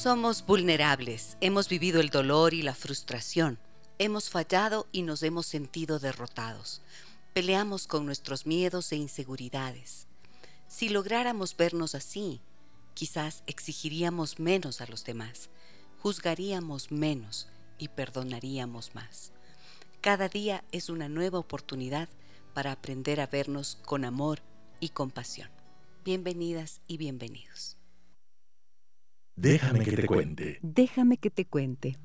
Somos vulnerables, hemos vivido el dolor y la frustración, hemos fallado y nos hemos sentido derrotados. Peleamos con nuestros miedos e inseguridades. Si lográramos vernos así, quizás exigiríamos menos a los demás, juzgaríamos menos y perdonaríamos más. Cada día es una nueva oportunidad para aprender a vernos con amor y compasión. Bienvenidas y bienvenidos. Déjame que te cuente. Déjame que te cuente.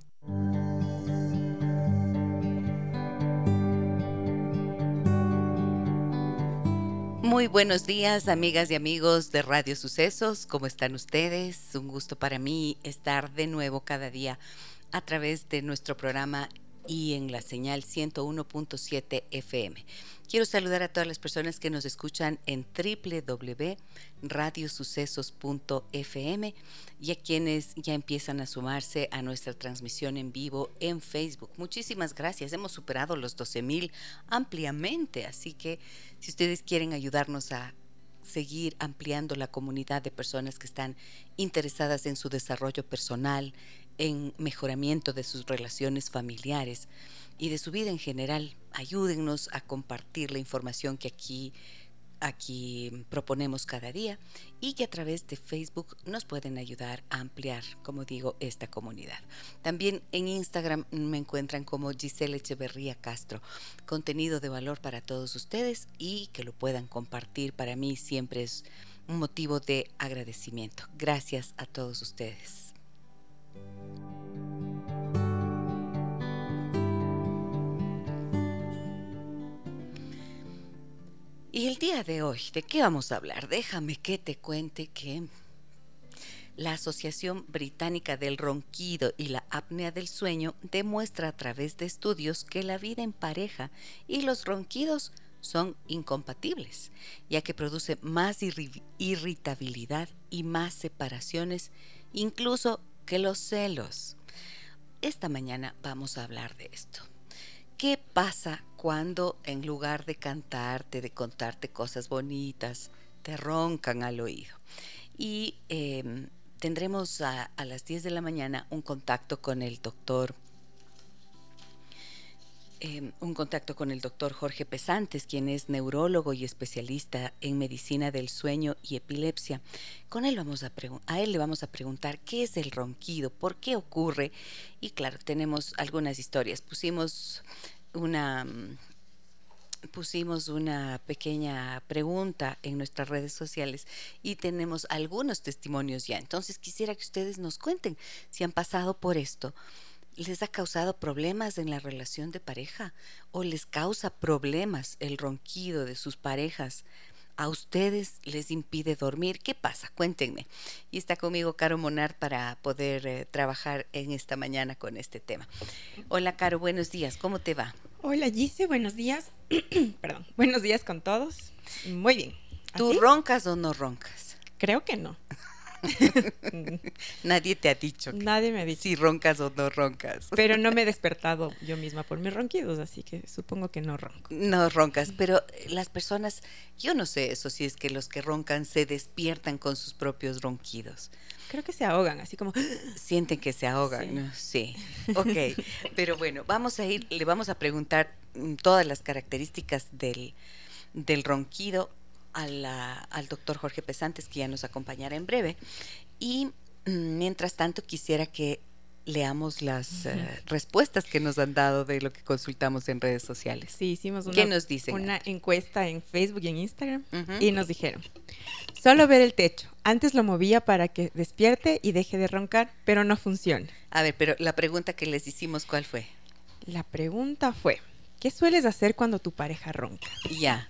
Muy buenos días, amigas y amigos de Radio Sucesos. ¿Cómo están ustedes? Un gusto para mí estar de nuevo cada día a través de nuestro programa y en la señal 101.7 FM. Quiero saludar a todas las personas que nos escuchan en www.radiosucesos.fm y a quienes ya empiezan a sumarse a nuestra transmisión en vivo en Facebook. Muchísimas gracias. Hemos superado los 12.000 ampliamente, así que si ustedes quieren ayudarnos a seguir ampliando la comunidad de personas que están interesadas en su desarrollo personal, en mejoramiento de sus relaciones familiares y de su vida en general. Ayúdennos a compartir la información que aquí aquí proponemos cada día y que a través de Facebook nos pueden ayudar a ampliar, como digo, esta comunidad. También en Instagram me encuentran como Giselle Echeverría Castro. Contenido de valor para todos ustedes y que lo puedan compartir para mí siempre es un motivo de agradecimiento. Gracias a todos ustedes. Y el día de hoy, ¿de qué vamos a hablar? Déjame que te cuente que la Asociación Británica del Ronquido y la Apnea del Sueño demuestra a través de estudios que la vida en pareja y los ronquidos son incompatibles, ya que produce más irritabilidad y más separaciones, incluso que los celos. Esta mañana vamos a hablar de esto. ¿Qué pasa cuando en lugar de cantarte, de contarte cosas bonitas, te roncan al oído? Y em, tendremos a, a, las 10 de la mañana un contacto con el doctor Em, un contacto con el doctor Jorge Pesantes, quien es neurólogo y especialista en medicina del sueño y epilepsia. Con él vamos a, a él le vamos a preguntar qué es el ronquido, por qué ocurre y claro, tenemos algunas historias. Pusimos una mm, pusimos una pequeña pregunta en nuestras redes sociales y tenemos algunos testimonios ya. Entonces quisiera que ustedes nos cuenten si han pasado por esto les ha causado problemas en la relación de pareja o les causa problemas el ronquido de sus parejas. A ustedes les impide dormir. ¿Qué pasa? Cuéntenme. Y está conmigo Caro Monar para poder eh, trabajar en esta mañana con este tema. Hola Caro, buenos días. ¿Cómo te va? Hola Gise, buenos días. Perdón, buenos días con todos. Muy bien. ¿Tú roncas o no roncas? Creo que no. Nadie te ha dicho. Nadie me ha dicho. Si roncas o no roncas. Pero no me he despertado yo misma por mis ronquidos, así que supongo que no ronco. No roncas, pero las personas, yo no sé eso, si es que los que roncan se despiertan con sus propios ronquidos. Creo que se ahogan, así como... Sienten que se ahogan, sí. sí. Ok, pero bueno, vamos a ir, le vamos a preguntar mm, todas las características del, del ronquido al doctor Jorge Pesantes, que ya nos acompañará en breve. Y mm, mientras tanto, quisiera que leamos las eh, respuestas que nos han dado de lo que consultamos en redes sociales. Sí, hicimos una, ¿Qué nos dicen? una encuesta en Facebook y en Instagram y nos dijeron, solo ver el techo. Antes lo movía para que despierte y deje de roncar, pero no funciona. A ver, pero la pregunta que les hicimos, ¿cuál fue? La pregunta fue, ¿qué sueles hacer cuando tu pareja ronca? Ya.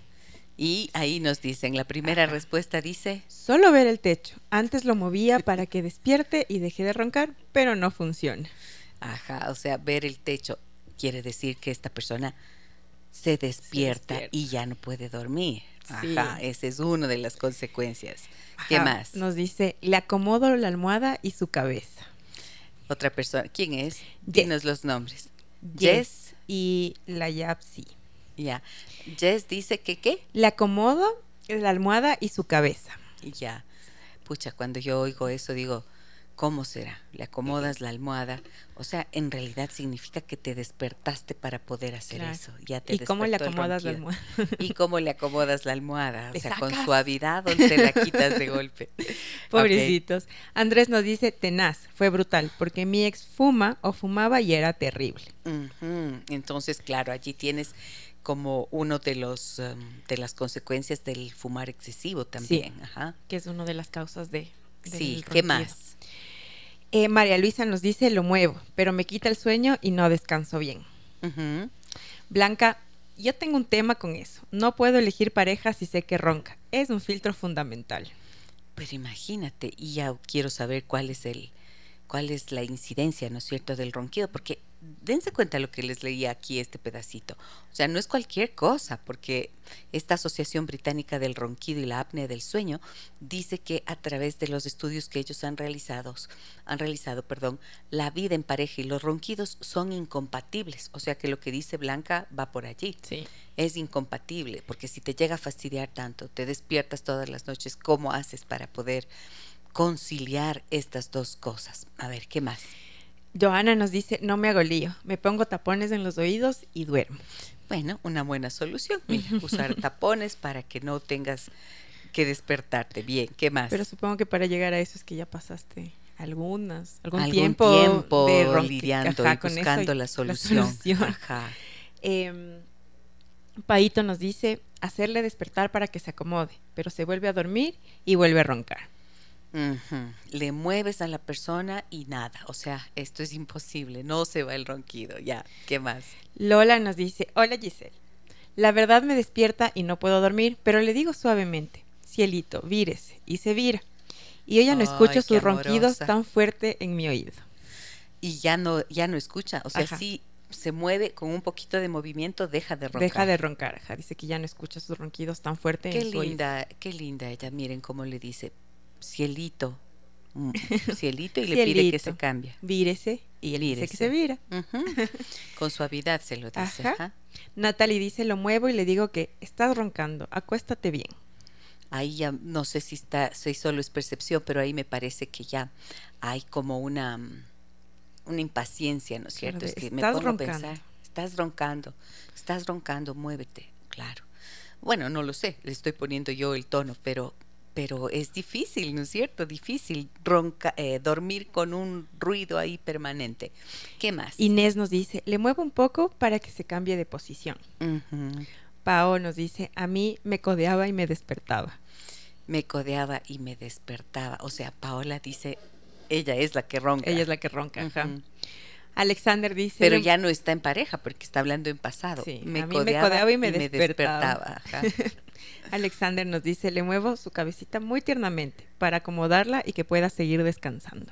Y ahí nos dicen, la primera respuesta dice... Solo ver el techo. Antes lo movía para que despierte y deje de roncar, pero no funciona. Ajá, o sea, ver el techo quiere decir que esta persona se despierta, y ya no puede dormir. Ajá, esa es una de las consecuencias. ¿Qué más? Nos dice, le acomodo la almohada y su cabeza. Otra persona, ¿quién es? Dinos los nombres. Jess, y la Yapsi. Ya. Jess dice que qué? Le acomodo la almohada y su cabeza. Ya. Pucha, cuando yo oigo eso digo, ¿Cómo será? Le acomodas la almohada. O sea, en realidad significa que te despertaste para poder hacer eso. Ya te ¿Y cómo le acomodas la almohada? ¿Y cómo le acomodas la almohada? O sea, con suavidad o te la quitas de golpe. Pobrecitos. Andrés nos dice, tenaz, fue brutal, porque mi ex fuma o fumaba y era terrible. Entonces, claro, allí tienes como uno de los um, de las consecuencias del fumar excesivo también. Ajá. Que es una de las causas de... Sí, ¿qué más? Eh, María Luisa nos dice, lo muevo, pero me quita el sueño y no descanso bien. Blanca, yo tengo un tema con eso. No puedo elegir pareja si sé que ronca. Es un filtro fundamental. Pero imagínate, y ya quiero saber cuál es el, cuál es la incidencia, ¿no es cierto?, del ronquido, porque dense cuenta lo que les leía aquí este pedacito. O sea, no es cualquier cosa, porque esta Asociación Británica del Ronquido y la Apnea del Sueño dice que a través de los estudios que ellos han realizado, han realizado, perdón, la vida en pareja y los ronquidos son incompatibles. O sea que lo que dice Blanca va por allí. Sí. Es incompatible, porque si te llega a fastidiar tanto, te despiertas todas las noches, ¿cómo haces para poder conciliar estas dos cosas. A ver, ¿qué más? Joana nos dice, no me hago lío, me pongo tapones en los oídos y duermo. Bueno, una buena solución, usar tapones para que no tengas que despertarte. Bien, ¿qué más? Pero supongo que para llegar a eso es que ya pasaste algunas, algún, tiempo, de lidiando y buscando la solución. Em, Paito nos dice hacerle despertar para que se acomode, pero se vuelve a dormir y vuelve a roncar. Le mueves a la persona y nada, o sea, esto es imposible, no se va el ronquido, ya, ¿qué más? Lola nos dice, hola Giselle, la verdad me despierta y no puedo dormir, pero le digo suavemente, cielito, vírese, y se vira. Y yo ya no escucho sus ronquidos tan fuerte en mi oído. Y ya no, ya no escucha, o sea, sí se mueve con un poquito de movimiento, deja de roncar. Deja de roncar, dice que ya no escucha sus ronquidos tan fuerte qué linda, Qué linda ella, miren cómo le dice, cielito, mm, cielito y le pide que se cambie. Vírese y él dice que se vira. Con suavidad se lo dice. Ajá. Natalie dice, lo muevo y le digo que estás roncando, acuéstate bien. Ahí ya no sé si está, si solo es percepción, pero ahí me parece que ya hay como una, una impaciencia, ¿no es cierto? es que me pongo a pensar, estás roncando, estás roncando, muévete, claro. Bueno, no lo sé, le estoy poniendo yo el tono, pero pero es difícil, ¿no es cierto? Difícil ronca, eh, dormir con un ruido ahí permanente. ¿Qué más? Inés nos dice, le muevo un poco para que se cambie de posición. Pao nos dice, a mí me codeaba y me despertaba. Me codeaba y me despertaba. O sea, Paola dice, ella es la que ronca. Ella es la que ronca, ajá. Alexander dice. Pero ya no está en pareja porque está hablando en pasado. Sí, me, a mí codeaba, me codeaba y me despertaba. Alexander nos dice, le muevo su cabecita muy tiernamente para acomodarla y que pueda seguir descansando.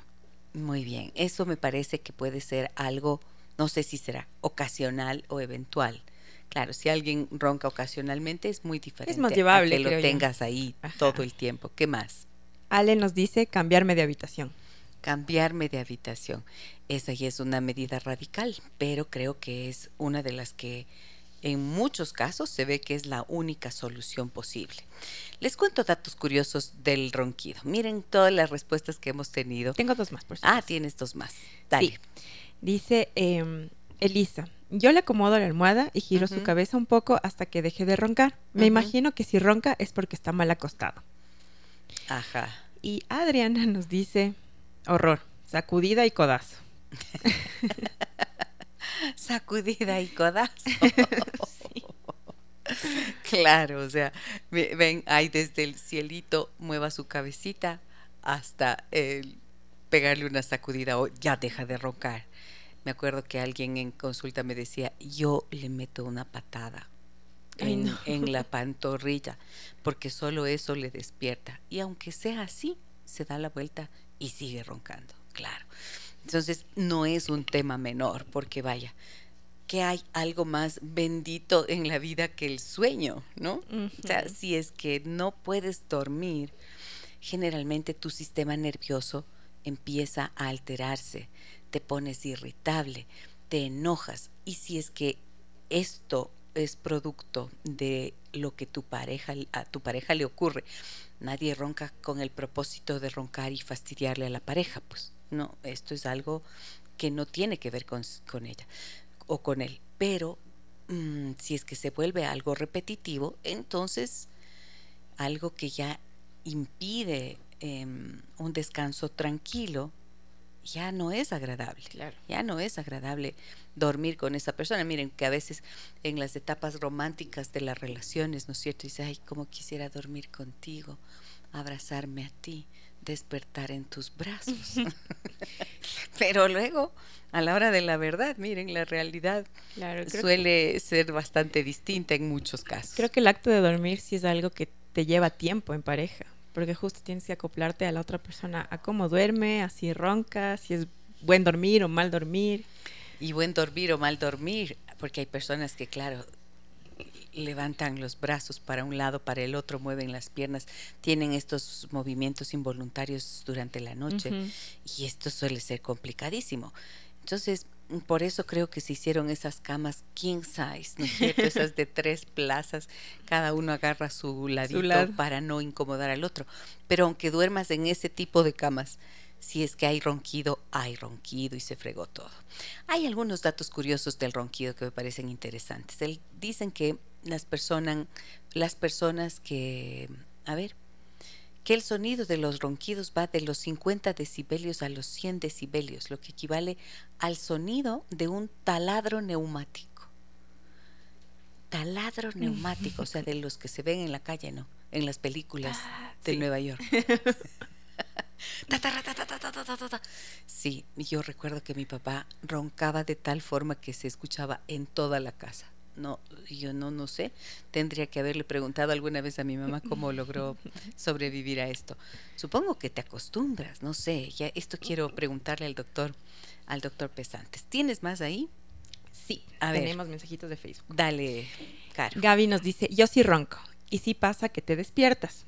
Muy bien, eso me parece que puede ser algo, no sé si será ocasional o eventual. Claro, si alguien ronca ocasionalmente es muy diferente. Es más llevable. que lo tengas ahí todo el tiempo. ¿Qué más? Ale nos dice cambiarme de habitación cambiarme de habitación. Esa ya es una medida radical, pero creo que es una de las que en muchos casos se ve que es la única solución posible. Les cuento datos curiosos del ronquido. Miren todas las respuestas que hemos tenido. Tengo dos más, por Ah, tienes dos más. Dale. Dice em, Elisa, yo le acomodo la almohada y giro su cabeza un poco hasta que deje de roncar. Me imagino que si ronca es porque está mal acostado. Ajá. Y Adriana nos dice, Horror, sacudida y codazo. sacudida y codazo. Claro, o sea, ven ahí desde el cielito, mueva su cabecita hasta el pegarle una sacudida o ya deja de roncar. Me acuerdo que alguien en consulta me decía, yo le meto una patada en, la pantorrilla, porque solo eso le despierta. Y aunque sea así, se da la vuelta y sigue roncando, claro. Entonces, no es un tema menor, porque vaya, que hay algo más bendito en la vida que el sueño, ¿no? O sea, si es que no puedes dormir, generalmente tu sistema nervioso empieza a alterarse, te pones irritable, te enojas y si es que esto es producto de lo que tu pareja a tu pareja le ocurre. Nadie ronca con el propósito de roncar y fastidiarle a la pareja, pues no, esto es algo que no tiene que ver con, ella o con él. Pero mm, si es que se vuelve algo repetitivo, entonces algo que ya impide em, un descanso tranquilo, ya no es agradable. Ya no es agradable dormir con esa persona. Miren que a veces en las etapas románticas de las relaciones, ¿no es cierto? Dice, ay, cómo quisiera dormir contigo, abrazarme a ti, despertar en tus brazos. Pero luego, a la hora de la verdad, miren, la realidad suele ser bastante distinta en muchos casos. Creo que el acto de dormir sí es algo que te lleva tiempo en pareja porque justo tienes que acoplarte a la otra persona, a cómo duerme, a si ronca, si es buen dormir o mal dormir. Y buen dormir o mal dormir, porque hay personas que, claro, levantan los brazos para un lado, para el otro, mueven las piernas, tienen estos movimientos involuntarios durante la noche y esto suele ser complicadísimo. Entonces, por eso creo que se hicieron esas camas king size, ¿no es cierto? Esas de tres plazas, cada uno agarra su ladito para no incomodar al otro. Pero aunque duermas en ese tipo de camas, si es que hay ronquido, hay ronquido y se fregó todo. Hay algunos datos curiosos del ronquido que me parecen interesantes. dicen que las personas, las personas que, a ver, que el sonido de los ronquidos va de los 50 decibelios a los 100 decibelios, lo que equivale al sonido de un taladro neumático. Taladro neumático, o sea, de los que se ven en la calle, ¿no? En las películas ah, de Nueva York. Sí, yo recuerdo que mi papá roncaba de tal forma que se escuchaba en toda la casa no, yo no, no sé. Tendría que haberle preguntado alguna vez a mi mamá cómo logró sobrevivir a esto. Supongo que te acostumbras, no sé. Ya esto quiero preguntarle al doctor, al doctor Pesantes. ¿Tienes más ahí? Sí, a tenemos mensajitos de Facebook. Dale, Caro. Gaby nos dice, yo sí ronco. Y sí pasa que te despiertas.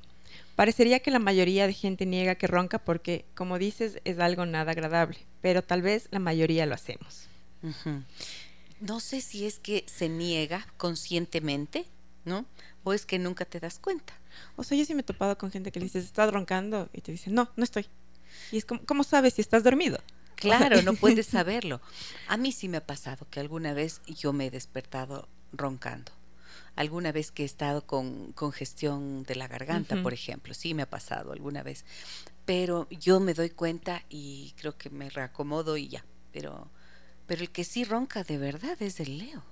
Parecería que la mayoría de gente niega que ronca porque, como dices, es algo nada agradable, pero tal vez la mayoría lo hacemos no sé si es que se niega conscientemente, ¿no? O es que nunca te das cuenta. O sea, yo sí me he topado con gente que le dices, ¿estás roncando? Y te dice, no, no estoy. Y es como, ¿cómo sabes si estás dormido? Claro, no puedes saberlo. A mí sí me ha pasado que alguna vez yo me he despertado roncando. Alguna vez que he estado con congestión de la garganta, por ejemplo, sí me ha pasado alguna vez. Pero yo me doy cuenta y creo que me reacomodo y ya. Pero pero el que sí ronca de verdad es el Leo.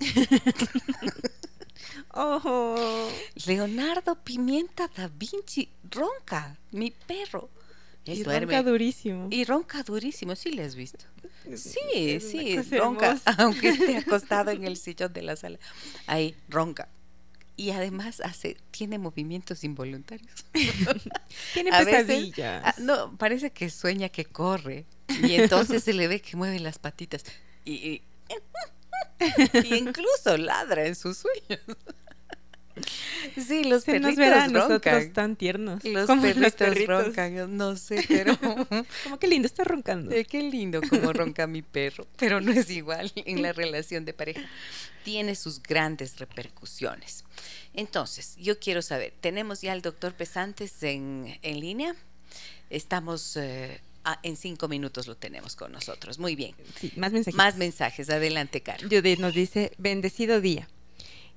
oh. Leonardo Pimienta da Vinci ronca, mi perro. y ronca durísimo. Y ronca durísimo, sí le has visto. Sí, sí, ronca, aunque esté acostado en el sillón de la sala. Ahí, ronca. Y además hace, tiene movimientos involuntarios. tiene pesadillas. Ah, no, parece que sueña que corre. Y entonces se le ve que mueve las patitas. Y, incluso ladra en sus sueños. Sí, los perritos roncan. nosotros tan tiernos. Los perritos, roncan, no sé, pero... como que lindo, está roncando. Eh, qué lindo como ronca mi perro, pero no es igual en la relación de pareja. Tiene sus grandes repercusiones. Entonces, yo quiero saber, ¿tenemos ya al doctor Pesantes en, en línea? Estamos... Eh, Ah, en cinco minutos lo tenemos con nosotros. Muy bien. Sí, más mensajes. Más mensajes. Adelante, Caro. Judith nos dice, bendecido día.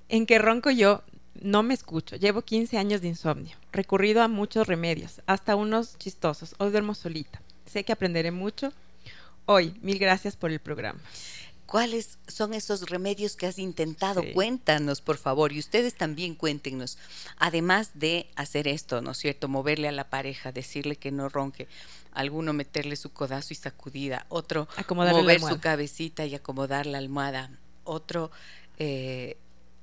En que ronco yo, no me escucho. Llevo 15 años de insomnio. Recurrido a muchos remedios, hasta unos chistosos. Hoy duermo solita. Sé que aprenderé mucho. Hoy, mil gracias por el programa. ¿Cuáles son esos remedios que has intentado? Cuéntanos, por favor, y ustedes también cuéntenos. Además de hacer esto, ¿no es cierto? Moverle a la pareja, decirle que no ronque, alguno meterle su codazo y sacudida, otro mover su cabecita y acomodar la almohada, otro eh,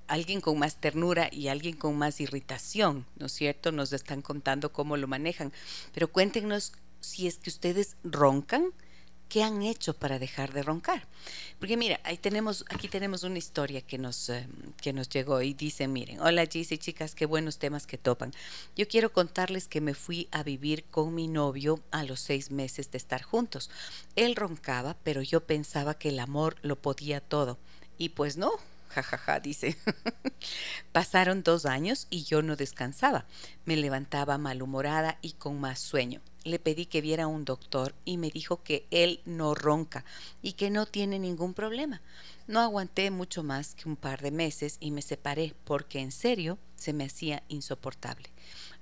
alguien con más ternura y alguien con más irritación, ¿no es cierto? Nos están contando cómo lo manejan. Pero cuéntenos si es que ustedes roncan, ¿qué han hecho para dejar de roncar? Porque mira, ahí tenemos, aquí tenemos una historia que nos, eh, que nos llegó y dice, miren, hola Gis y chicas, qué buenos temas que topan. Yo quiero contarles que me fui a vivir con mi novio a los seis meses de estar juntos. Él roncaba, pero yo pensaba que el amor lo podía todo. Y pues no, jajaja, dice. Pasaron dos años y yo no descansaba. Me levantaba malhumorada y con más sueño. Le pedí que viera a un doctor y me dijo que él no ronca y que no tiene ningún problema. No aguanté mucho más que un par de meses y me separé porque en serio se me hacía insoportable.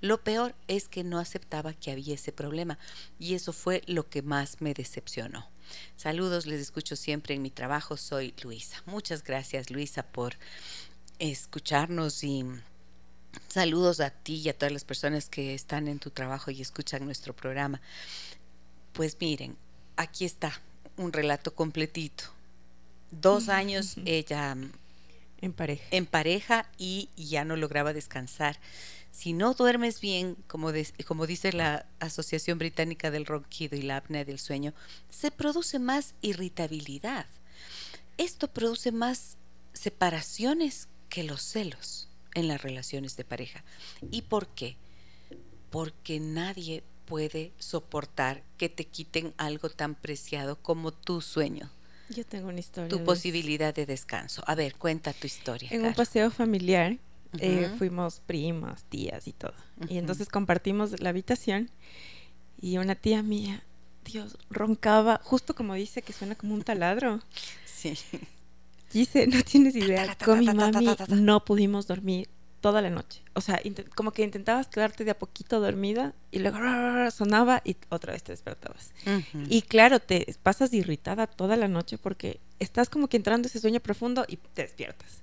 Lo peor es que no aceptaba que había ese problema y eso fue lo que más me decepcionó. Saludos, les escucho siempre en mi trabajo. Soy Luisa. Muchas gracias, Luisa, por escucharnos y saludos a ti y a todas las personas que están en tu trabajo y escuchan nuestro programa. Pues miren, aquí está un relato completito. Dos años ella en pareja. En pareja y ya no lograba descansar si no duermes bien, como, como dice la Asociación Británica del Ronquido y la apnea del sueño, se produce más irritabilidad. Esto produce más separaciones que los celos en las relaciones de pareja. ¿Y por qué? Porque nadie puede soportar que te quiten algo tan preciado como tu sueño. Yo tengo una historia. Tu posibilidad de descanso. A ver, cuenta tu historia. En un paseo familiar eh, fuimos primas, tías y todo. Y entonces compartimos la habitación y una tía mía, Dios, roncaba, justo como dice que suena como un taladro. Sí. Dice, no tienes idea, con mi mami no pudimos dormir toda la noche. O sea, como que intentabas quedarte de a poquito dormida y luego sonaba y otra vez te despertabas. Y claro, te pasas irritada toda la noche porque estás como que entrando ese sueño profundo y te despiertas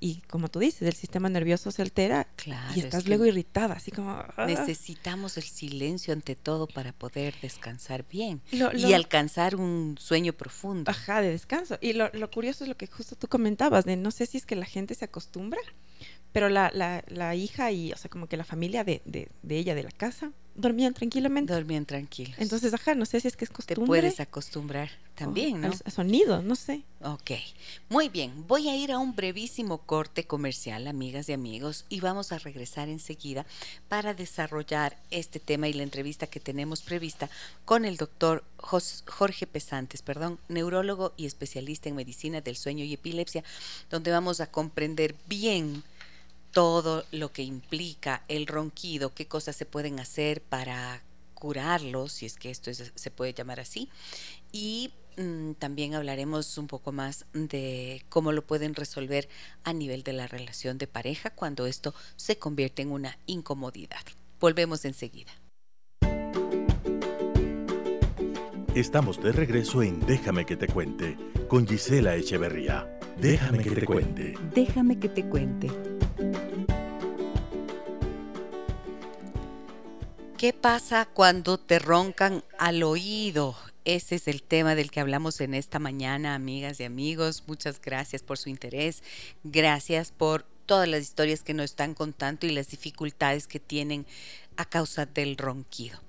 y como tú dices, el sistema nervioso se altera y estás luego irritada, así como... Ah". Necesitamos el silencio ante todo para poder descansar bien y alcanzar un sueño profundo. Ajá, de descanso. Y lo, lo, curioso es lo que justo tú comentabas, de no sé si es que la gente se acostumbra, pero la, la, la hija y, o sea, como que la familia de, de, de ella, de la casa, dormían tranquilamente. Dormían tranquilos. Entonces, ajá, no sé si es que es costumbre. Te puedes acostumbrar también, ¿no? sonido, no sé. Ok, muy bien. Voy a ir a un brevísimo corte comercial, amigas y amigos, y vamos a regresar enseguida para desarrollar este tema y la entrevista que tenemos prevista con el doctor Jorge Pesantes, perdón, neurólogo y especialista en medicina del sueño y epilepsia, donde vamos a comprender bien todo lo que implica el ronquido, qué cosas se pueden hacer para curarlo, si es que esto se puede llamar así. Y mm, también hablaremos un poco más de cómo lo pueden resolver a nivel de la relación de pareja cuando esto se convierte en una incomodidad. Volvemos enseguida. Estamos de regreso en Déjame que te cuente con Gisela Echeverría. Déjame que te cuente. Déjame que te cuente. ¿Qué pasa cuando te roncan al oído? Ese es el tema del que hablamos en esta mañana, amigas y amigos. Muchas gracias por su interés. Gracias por todas las historias que nos están contando y las dificultades que tienen a causa del ronquido.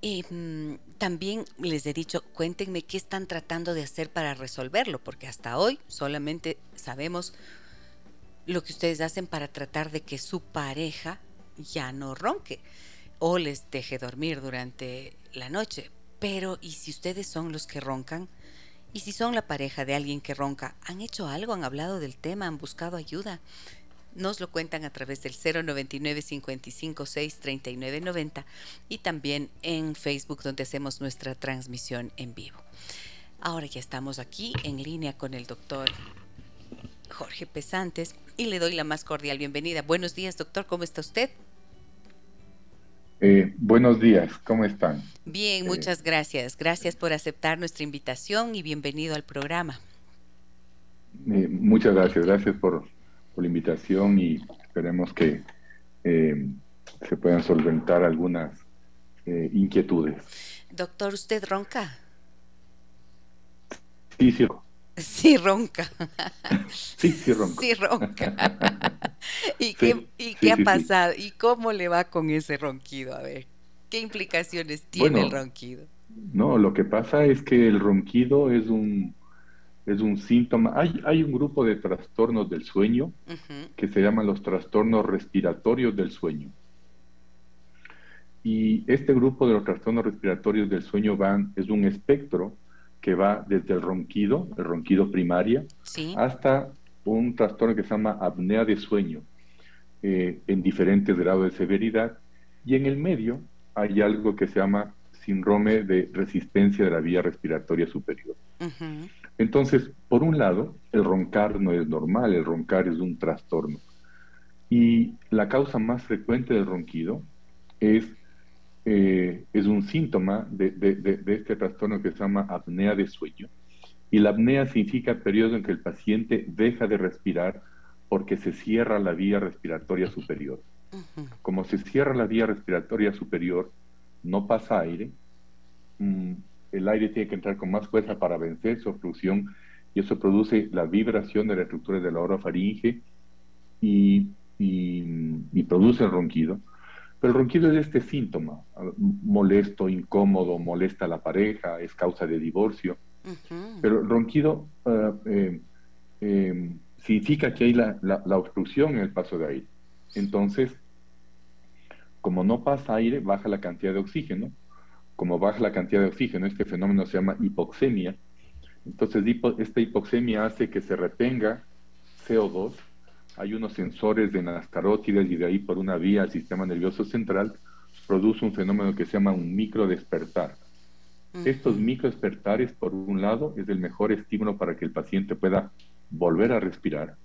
Y mm, también les he dicho, cuéntenme qué están tratando de hacer para resolverlo, porque hasta hoy solamente sabemos lo que ustedes hacen para tratar de que su pareja ya no ronque o les deje dormir durante la noche. Pero, ¿y si ustedes son los que roncan? ¿Y si son la pareja de alguien que ronca? ¿Han hecho algo? ¿Han hablado del tema? ¿Han buscado ayuda? Nos lo cuentan a través del 099 55 6 39 90 y también en Facebook donde hacemos nuestra transmisión en vivo. Ahora ya estamos aquí en línea con el doctor Jorge Pesantes y le doy la más cordial bienvenida. Buenos días, doctor, ¿cómo está usted? Eh, buenos días, ¿cómo están? Bien, eh, muchas gracias. Gracias por aceptar nuestra invitación y bienvenido al programa. Eh, muchas gracias, gracias por, la invitación y esperemos que se puedan solventar algunas inquietudes. Doctor, ¿usted ronca? Sí, sí. Sí, ronca. sí, sí, ronca. Sí, ronca. ¿Y qué, y qué ha pasado? ¿Y cómo le va con ese ronquido? A ver, ¿qué implicaciones tiene el ronquido? No, lo que pasa es que el ronquido es un, es un síntoma. Hay, hay un grupo de trastornos del sueño que se llaman los trastornos respiratorios del sueño. Y este grupo de los trastornos respiratorios del sueño van, es un espectro que va desde el ronquido, el ronquido primaria, hasta un trastorno que se llama apnea de sueño, eh, en diferentes grados de severidad. Y en el medio hay algo que se llama síndrome de resistencia de la vía respiratoria superior. Entonces, por un lado, el roncar no es normal, el roncar es un trastorno. Y la causa más frecuente del ronquido es, eh, es un síntoma de, este trastorno que se llama apnea de sueño. Y la apnea significa periodo en que el paciente deja de respirar porque se cierra la vía respiratoria superior. Como se cierra la vía respiratoria superior, no pasa aire, mm, el aire tiene que entrar con más fuerza para vencer su obstrucción y eso produce la vibración de la estructura de la orofaringe y, y, produce el ronquido. Pero el ronquido es este síntoma, molesto, incómodo, molesta a la pareja, es causa de divorcio. Pero el ronquido ah, eh, eh, significa que hay la, la, obstrucción en el paso de aire. Entonces, como no pasa aire, baja la cantidad de oxígeno. Como baja la cantidad de oxígeno, este fenómeno se llama hipoxemia. Entonces, esta hipoxemia hace que se retenga CO2. Hay unos sensores en las carótidas y de ahí por una vía al sistema nervioso central produce un fenómeno que se llama un microdespertar. Estos microdespertares, por un lado, es el mejor estímulo para que el paciente pueda volver a respirar,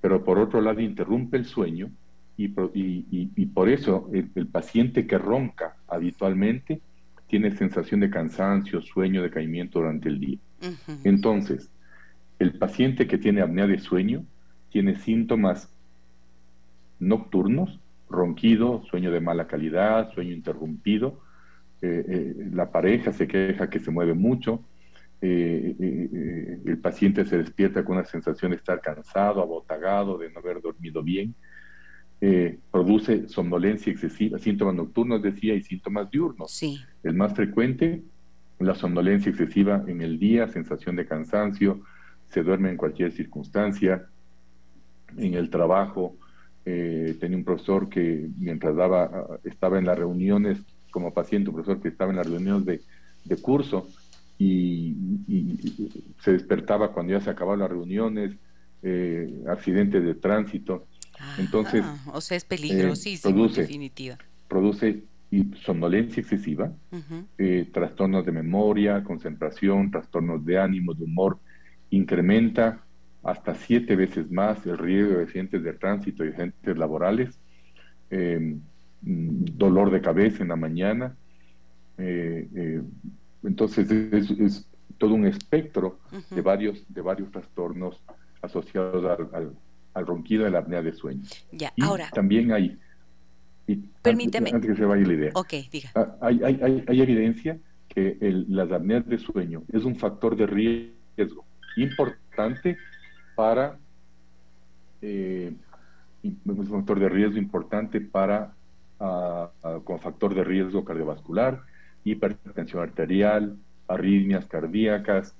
pero por otro lado interrumpe el sueño y, por eso el, paciente que ronca habitualmente tiene sensación de cansancio, sueño, decaimiento durante el día. Entonces, el paciente que tiene apnea de sueño tiene síntomas nocturnos, ronquido, sueño de mala calidad, sueño interrumpido, eh, eh, la pareja se queja que se mueve mucho, eh, el paciente se despierta con una sensación de estar cansado, abotagado, de no haber dormido bien, produce somnolencia excesiva, síntomas nocturnos, decía, y síntomas diurnos. Sí. El más frecuente, la somnolencia excesiva en el día, sensación de cansancio, se duerme en cualquier circunstancia, en el trabajo. Eh, tenía un profesor que mientras daba, estaba en las reuniones como paciente, un profesor que estaba en las reuniones de, curso y, se despertaba cuando ya se acababan las reuniones, eh, accidentes de tránsito. Entonces, ah, o sea, es peligrosísimo, produce, en definitiva. Produce somnolencia excesiva, eh, trastornos de memoria, concentración, trastornos de ánimo, de humor, incrementa hasta siete veces más el riesgo de accidentes de tránsito y accidentes laborales, em, dolor de cabeza en la mañana. Eh, eh, entonces es, todo un espectro de varios de varios trastornos asociados al, al ronquido de la apnea de sueño. Ya, ahora. También hay. permíteme. Antes, que se vaya la idea. Ok, diga. Ah, hay, hay, hay, evidencia que el, las apneas de sueño es un factor de riesgo importante para. Eh, un factor de riesgo importante para. Ah, ah, con factor de riesgo cardiovascular, hipertensión arterial, arritmias cardíacas,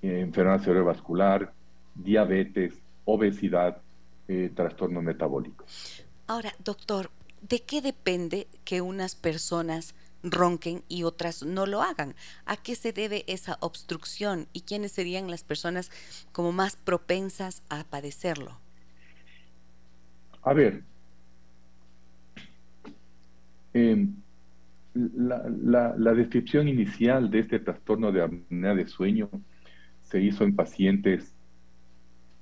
eh, enfermedad cerebrovascular, diabetes, obesidad, eh, trastorno metabólico. Ahora, doctor, ¿de qué depende que unas personas ronquen y otras no lo hagan? ¿A qué se debe esa obstrucción y quiénes serían las personas como más propensas a padecerlo? A ver, em, la, descripción inicial de este trastorno de apnea de sueño se hizo en pacientes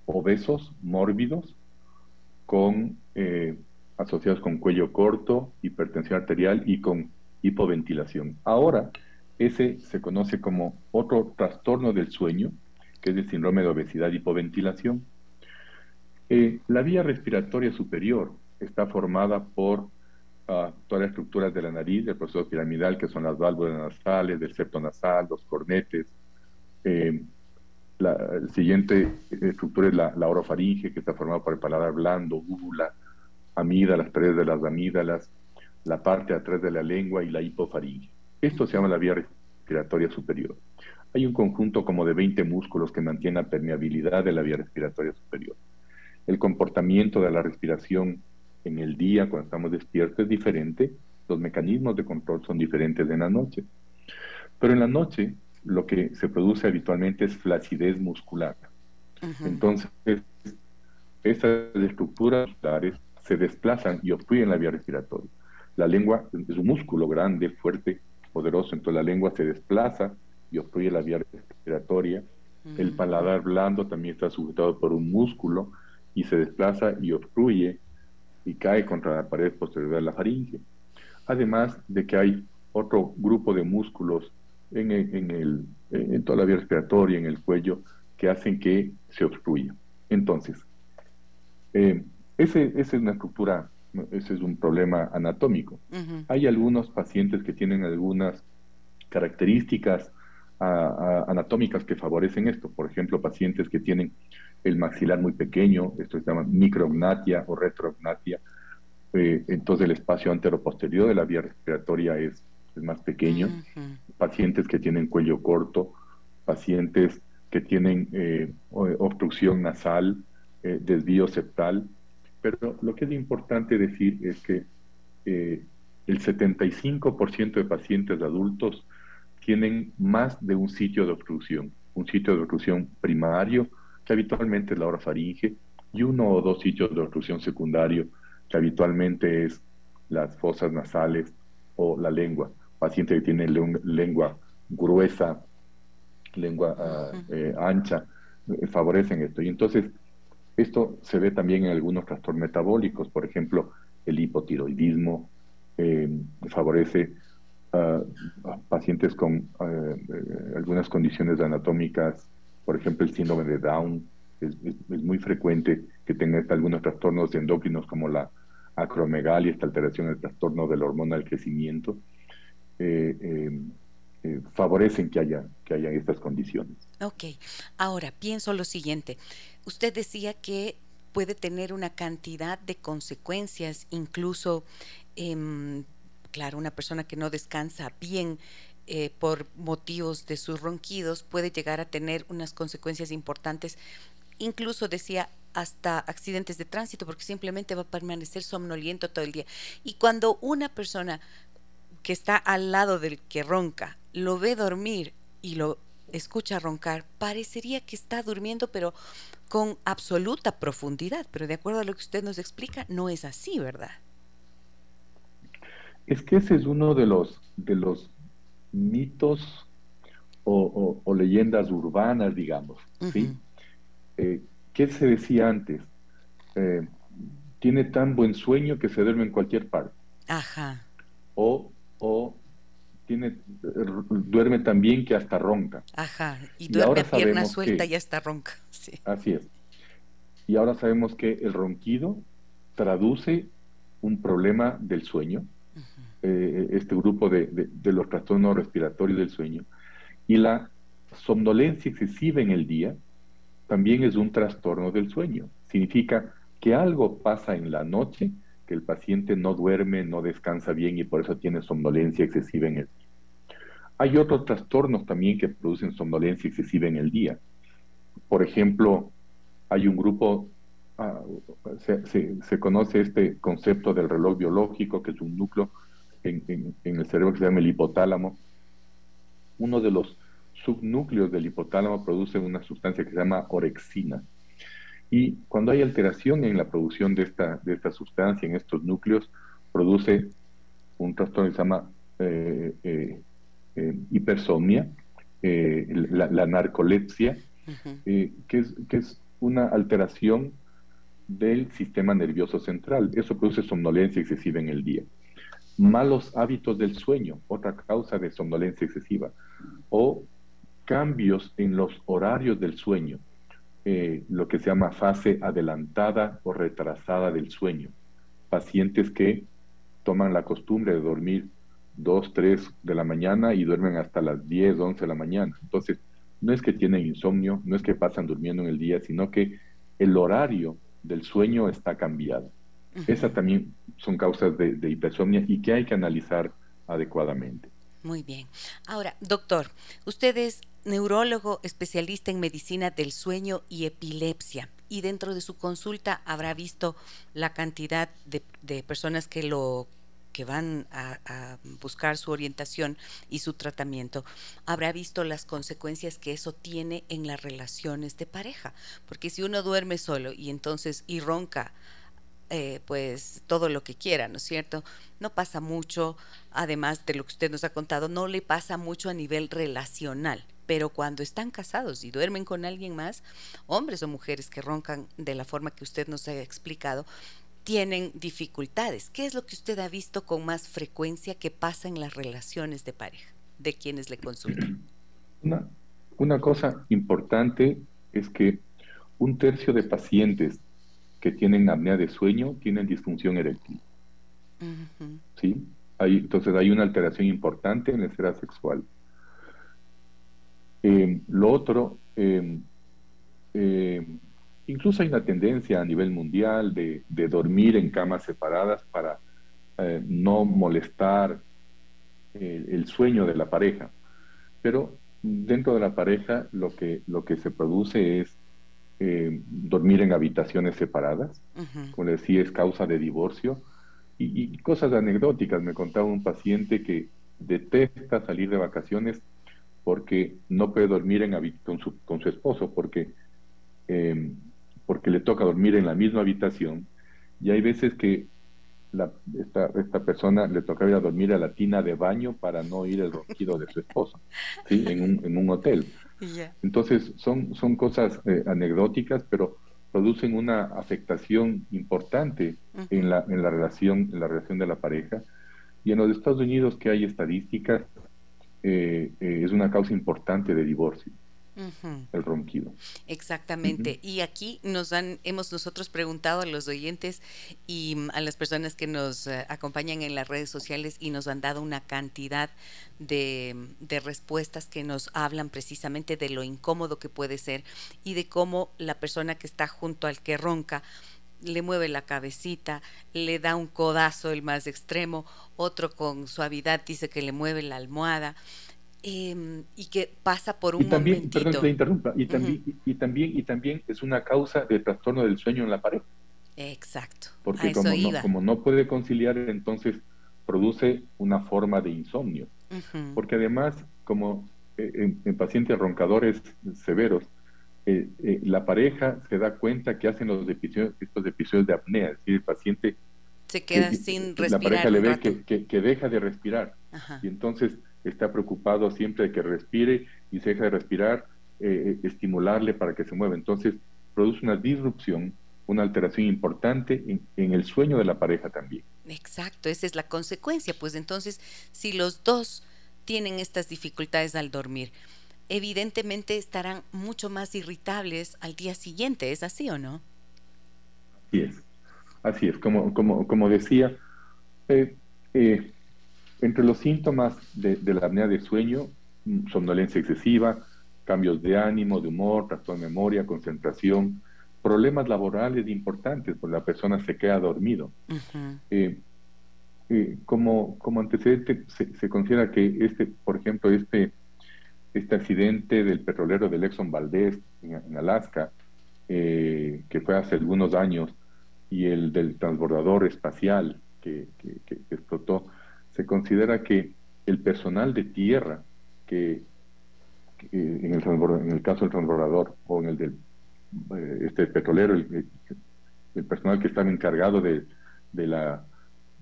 obesos, mórbidos, con, eh, asociados con cuello corto, hipertensión arterial y con hipoventilación. Ahora, ese se conoce como otro trastorno del sueño, que es el síndrome de obesidad hipoventilación. Eh, la vía respiratoria superior está formada por ah, todas las estructuras de la nariz, del proceso piramidal, que son las válvulas nasales, del septo nasal, los cornetes, eh, La siguiente estructura es la, orofaringe, que está formada por el paladar blando, úvula, amígdalas, las paredes de las amígdalas, la parte atrás de la lengua y la hipofaringe. Esto se llama la vía respiratoria superior. Hay un conjunto como de 20 músculos que mantienen la permeabilidad de la vía respiratoria superior. El comportamiento de la respiración en el día, cuando estamos despiertos, es diferente. Los mecanismos de control son diferentes en la noche. Pero en la noche, lo que se produce habitualmente es flacidez muscular. Entonces, estas estructuras musculares se desplazan y obstruyen la vía respiratoria. La lengua es un músculo grande, fuerte, poderoso, entonces la lengua se desplaza y obstruye la vía respiratoria. El paladar blando también está sujetado por un músculo y se desplaza y obstruye y cae contra la pared posterior de la faringe. Además de que hay otro grupo de músculos en, el, en toda la vía respiratoria, en el cuello, que hacen que se obstruya. Entonces, eh, ese, esa es una estructura, ese es un problema anatómico. Hay algunos pacientes que tienen algunas características anatómicas que favorecen esto. Por ejemplo, pacientes que tienen el maxilar muy pequeño, esto se llama micrognatia o retrognatia. Eh, entonces el espacio antero-posterior de la vía respiratoria es, más pequeño. Pacientes que tienen cuello corto, pacientes que tienen eh, obstrucción nasal, eh, desvío septal, pero lo que es importante decir es que eh, el 75% de pacientes adultos tienen más de un sitio de obstrucción, un sitio de obstrucción primario, que habitualmente es la orofaringe, y uno o dos sitios de obstrucción secundario, que habitualmente es las fosas nasales o la lengua. Pacientes que tienen lengua gruesa, lengua eh, ancha, eh, favorecen esto. Y entonces, esto se ve también en algunos trastornos metabólicos, por ejemplo, el hipotiroidismo eh, favorece a, pacientes con eh, algunas condiciones anatómicas, por ejemplo, el síndrome de Down. Es, muy frecuente que tenga algunos trastornos endocrinos como la acromegalia, esta alteración del trastorno de la hormona del crecimiento. Eh, favorecen que haya, que haya estas condiciones. Ok, ahora pienso lo siguiente. Usted decía que puede tener una cantidad de consecuencias, incluso, em, claro, una persona que no descansa bien eh, por motivos de sus ronquidos puede llegar a tener unas consecuencias importantes, incluso decía hasta accidentes de tránsito, porque simplemente va a permanecer somnoliento todo el día. Y cuando una persona que está al lado del que ronca lo ve dormir y lo escucha roncar, parecería que está durmiendo, pero con absoluta profundidad. Pero de acuerdo a lo que usted nos explica, no es así, ¿verdad? Es que ese es uno de los, de los mitos o, leyendas urbanas, digamos. ¿sí? Eh, ¿Qué se decía antes? Eh, tiene tan buen sueño que se duerme en cualquier parte. Ajá. O, o tiene, duerme tan bien que hasta ronca. Ajá, y duerme a pierna suelta y hasta ronca. Sí. Así es. Y ahora sabemos que el ronquido traduce un problema del sueño, eh, este grupo de, de, los trastornos respiratorios del sueño, y la somnolencia excesiva en el día también es un trastorno del sueño. Significa que algo pasa en la noche que el paciente no duerme, no descansa bien y por eso tiene somnolencia excesiva en el. Hay otros trastornos también que producen somnolencia excesiva en el día. Por ejemplo, hay un grupo, ah, se, conoce este concepto del reloj biológico, que es un núcleo en, el cerebro que se llama el hipotálamo. Uno de los subnúcleos del hipotálamo produce una sustancia que se llama orexina. Y cuando hay alteración en la producción de esta, de esta sustancia, en estos núcleos, produce un trastorno que se llama eh, eh, eh, hipersomnia, la, narcolepsia, que, es, que es una alteración del sistema nervioso central. Eso produce somnolencia excesiva en el día. Malos hábitos del sueño, otra causa de somnolencia excesiva. O cambios en los horarios del sueño eh, lo que se llama fase adelantada o retrasada del sueño. Pacientes que toman la costumbre de dormir 2, 3 de la mañana y duermen hasta las 10, 11 de la mañana. Entonces, no es que tienen insomnio, no es que pasan durmiendo en el día, sino que el horario del sueño está cambiado. Esas también son causas de, de hipersomnia y que hay que analizar adecuadamente. Muy bien. Ahora, doctor, usted es neurólogo especialista en medicina del sueño y epilepsia y dentro de su consulta habrá visto la cantidad de, personas que lo que van a, buscar su orientación y su tratamiento, habrá visto las consecuencias que eso tiene en las relaciones de pareja. Porque si uno duerme solo y entonces y ronca eh, pues todo lo que quiera, ¿no es cierto? No pasa mucho, además de lo que usted nos ha contado, no le pasa mucho a nivel relacional, pero cuando están casados y duermen con alguien más, hombres o mujeres que roncan de la forma que usted nos ha explicado, tienen dificultades. ¿Qué es lo que usted ha visto con más frecuencia que pasa en las relaciones de pareja de quienes le consultan? Una, una cosa importante es que un tercio de pacientes que tienen apnea de sueño tienen disfunción eréctil. ¿Sí? Hay, entonces hay una alteración importante en la esfera sexual. Eh, lo otro, eh, eh, incluso hay una tendencia a nivel mundial de, dormir en camas separadas para no molestar el, sueño de la pareja. Pero dentro de la pareja lo que, lo que se produce es eh, dormir en habitaciones separadas, como le decía, es causa de divorcio, y, cosas anecdóticas. Me contaba un paciente que detesta salir de vacaciones porque no puede dormir en con, su, con su esposo, porque, em, porque le toca dormir en la misma habitación, y hay veces que la, esta, esta, persona le toca ir a dormir a la tina de baño para no oír el ronquido de su esposo, ¿sí? en, un, en un hotel. Entonces, son, son cosas eh, anecdóticas, pero producen una afectación importante en, la, en, la relación, en la relación de la pareja. Y en los Estados Unidos, que hay estadísticas, eh, eh, es una causa importante de divorcio el ronquido. Exactamente. Y aquí nos han, hemos nosotros preguntado a los oyentes y mm, a las personas que nos eh, acompañan en las redes sociales y nos han dado una cantidad de, de, respuestas que nos hablan precisamente de lo incómodo que puede ser y de cómo la persona que está junto al que ronca le mueve la cabecita, le da un codazo el más extremo, otro con suavidad dice que le mueve la almohada. Em, y que pasa por un y también, Perdón que interrumpa, y también, y, también, y también es una causa de trastorno del sueño en la pared. Exacto. Porque como, no, como no puede conciliar, entonces produce una forma de insomnio. Porque además, como eh, en, pacientes roncadores severos, eh, eh, la pareja se da cuenta que hacen los episodios, estos episodios de apnea, es decir, el paciente se queda sin respirar. La pareja le ve que, que, deja de respirar. Y entonces está preocupado siempre de que respire y se deja de respirar, eh, eh, estimularle para que se mueva. Entonces, produce una disrupción, una alteración importante en, el sueño de la pareja también. Exacto, esa es la consecuencia. Pues entonces, si los dos tienen estas dificultades al dormir, evidentemente estarán mucho más irritables al día siguiente, ¿es así o no? Así es, así es, como, como, como decía, eh, eh entre los síntomas de, la apnea de sueño, mm, somnolencia excesiva, cambios de ánimo, de humor, trastorno de memoria, concentración, problemas laborales importantes, porque la persona se queda dormido. Eh, eh, como, como antecedente, se, considera que este, por ejemplo, este, este accidente del petrolero del Exxon Valdez en, Alaska, eh, que fue hace algunos años, y el del transbordador espacial que explotó, se considera que el personal de tierra, que, en, el en, el caso del transbordador o en el del eh, este petrolero, el, personal que estaba encargado de, de la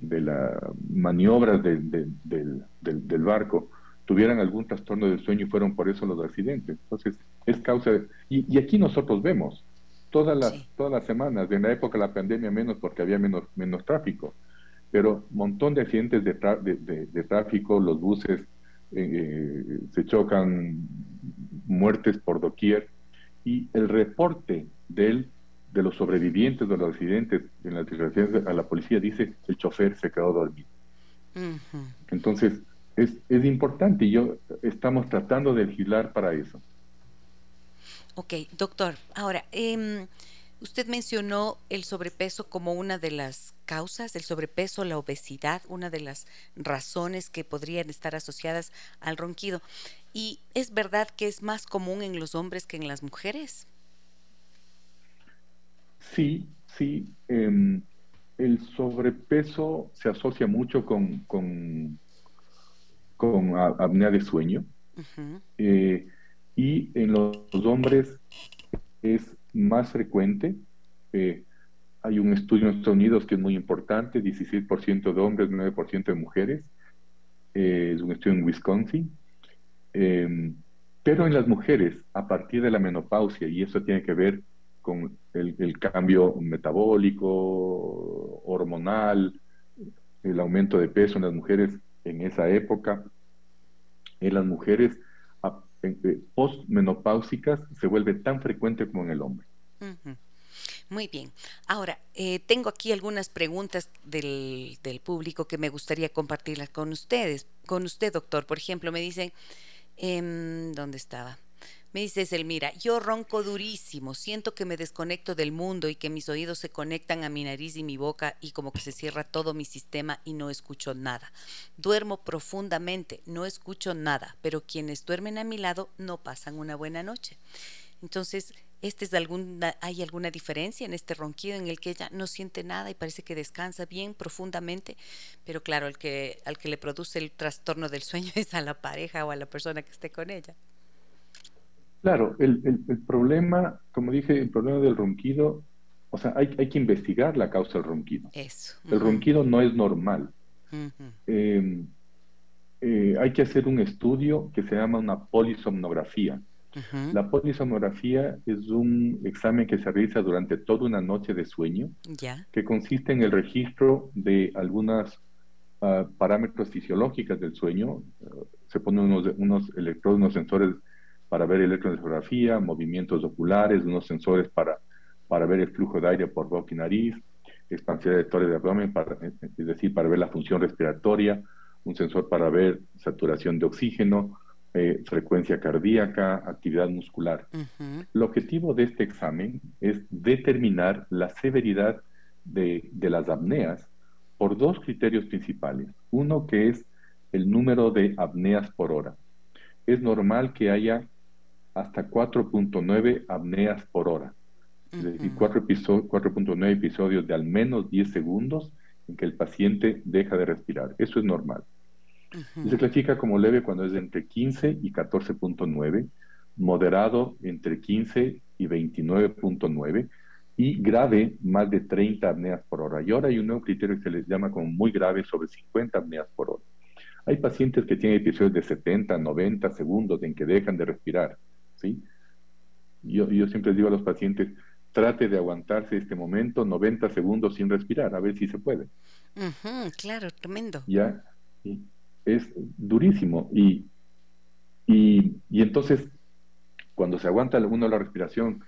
de las maniobras del, del, barco tuvieran algún trastorno del sueño y fueron por eso los accidentes. Entonces, es causa de... Y, aquí nosotros vemos, todas las, todas las semanas, en la época de la pandemia menos porque había menos, menos tráfico, pero montón de accidentes de, de, tráfico, los buses eh, se chocan, muertes por doquier, y el reporte de de los sobrevivientes de los accidentes en las declaraciones a la policía dice el chofer se quedó dormido. Entonces, es, es importante y yo estamos tratando de legislar para eso. Ok, doctor. Ahora, eh, usted mencionó el sobrepeso como una de las causas, el sobrepeso, la obesidad, una de las razones que podrían estar asociadas al ronquido. ¿Y es verdad que es más común en los hombres que en las mujeres? Sí, sí. Em, el sobrepeso se asocia mucho con, con, apnea de sueño. Eh, y en los hombres es más frecuente. Eh, hay un estudio en Estados Unidos que es muy importante, 16% de hombres, 9% de mujeres. Eh, es un estudio en Wisconsin. Em, pero en las mujeres, a partir de la menopausia, y eso tiene que ver con el, cambio metabólico, hormonal, el aumento de peso en las mujeres en esa época, en las mujeres postmenopáusicas se vuelve tan frecuente como en el hombre. Muy bien. Ahora, eh, tengo aquí algunas preguntas del, público que me gustaría compartirlas con ustedes, con usted, doctor. Por ejemplo, me dicen, eh, ¿dónde estaba? Me dice Elmira, yo ronco durísimo, siento que me desconecto del mundo y que mis oídos se conectan a mi nariz y mi boca y como que se cierra todo mi sistema y no escucho nada. Duermo profundamente, no escucho nada, pero quienes duermen a mi lado no pasan una buena noche. Entonces, este es ¿hay alguna diferencia en este ronquido en el que ella no siente nada y parece que descansa bien profundamente? Pero claro, el que, al que le produce el trastorno del sueño es a la pareja o a la persona que esté con ella. Claro, el, problema, como dije, el problema del ronquido, o sea, hay, que investigar la causa del ronquido. Eso. El ronquido no es normal. Em, eh, hay que hacer un estudio que se llama una polisomnografía. La polisomnografía es un examen que se realiza durante toda una noche de sueño, que consiste en el registro de algunos ah, parámetros fisiológicos del sueño. se ponen unos, unos electrodos, unos sensores para ver electroencefalografía, movimientos oculares, unos sensores para, para ver el flujo de aire por boca y nariz, expansión de de abdomen, para, es decir, para ver la función respiratoria, un sensor para ver saturación de oxígeno, eh, frecuencia cardíaca, actividad muscular. El objetivo de este examen es determinar la severidad de, de las apneas por dos criterios principales. Uno que es el número de apneas por hora. Es normal que haya hasta 4.9 apneas por hora. Es decir, 4.9 episodios de al menos 10 segundos en que el paciente deja de respirar. Eso es normal. Se clasifica como leve cuando es entre 15 y 14.9, moderado entre 15 y 29.9 y grave más de 30 apneas por hora. Y ahora hay un nuevo criterio que se les llama como muy grave sobre 50 apneas por hora. Hay pacientes que tienen episodios de 70, 90 segundos en que dejan de respirar. ¿Sí? Yo, yo siempre digo a los pacientes, trate de aguantarse este momento 90 segundos sin respirar, a ver si se puede. claro, tremendo. Ya, es durísimo. Y, y, entonces, cuando se aguanta uno la respiración,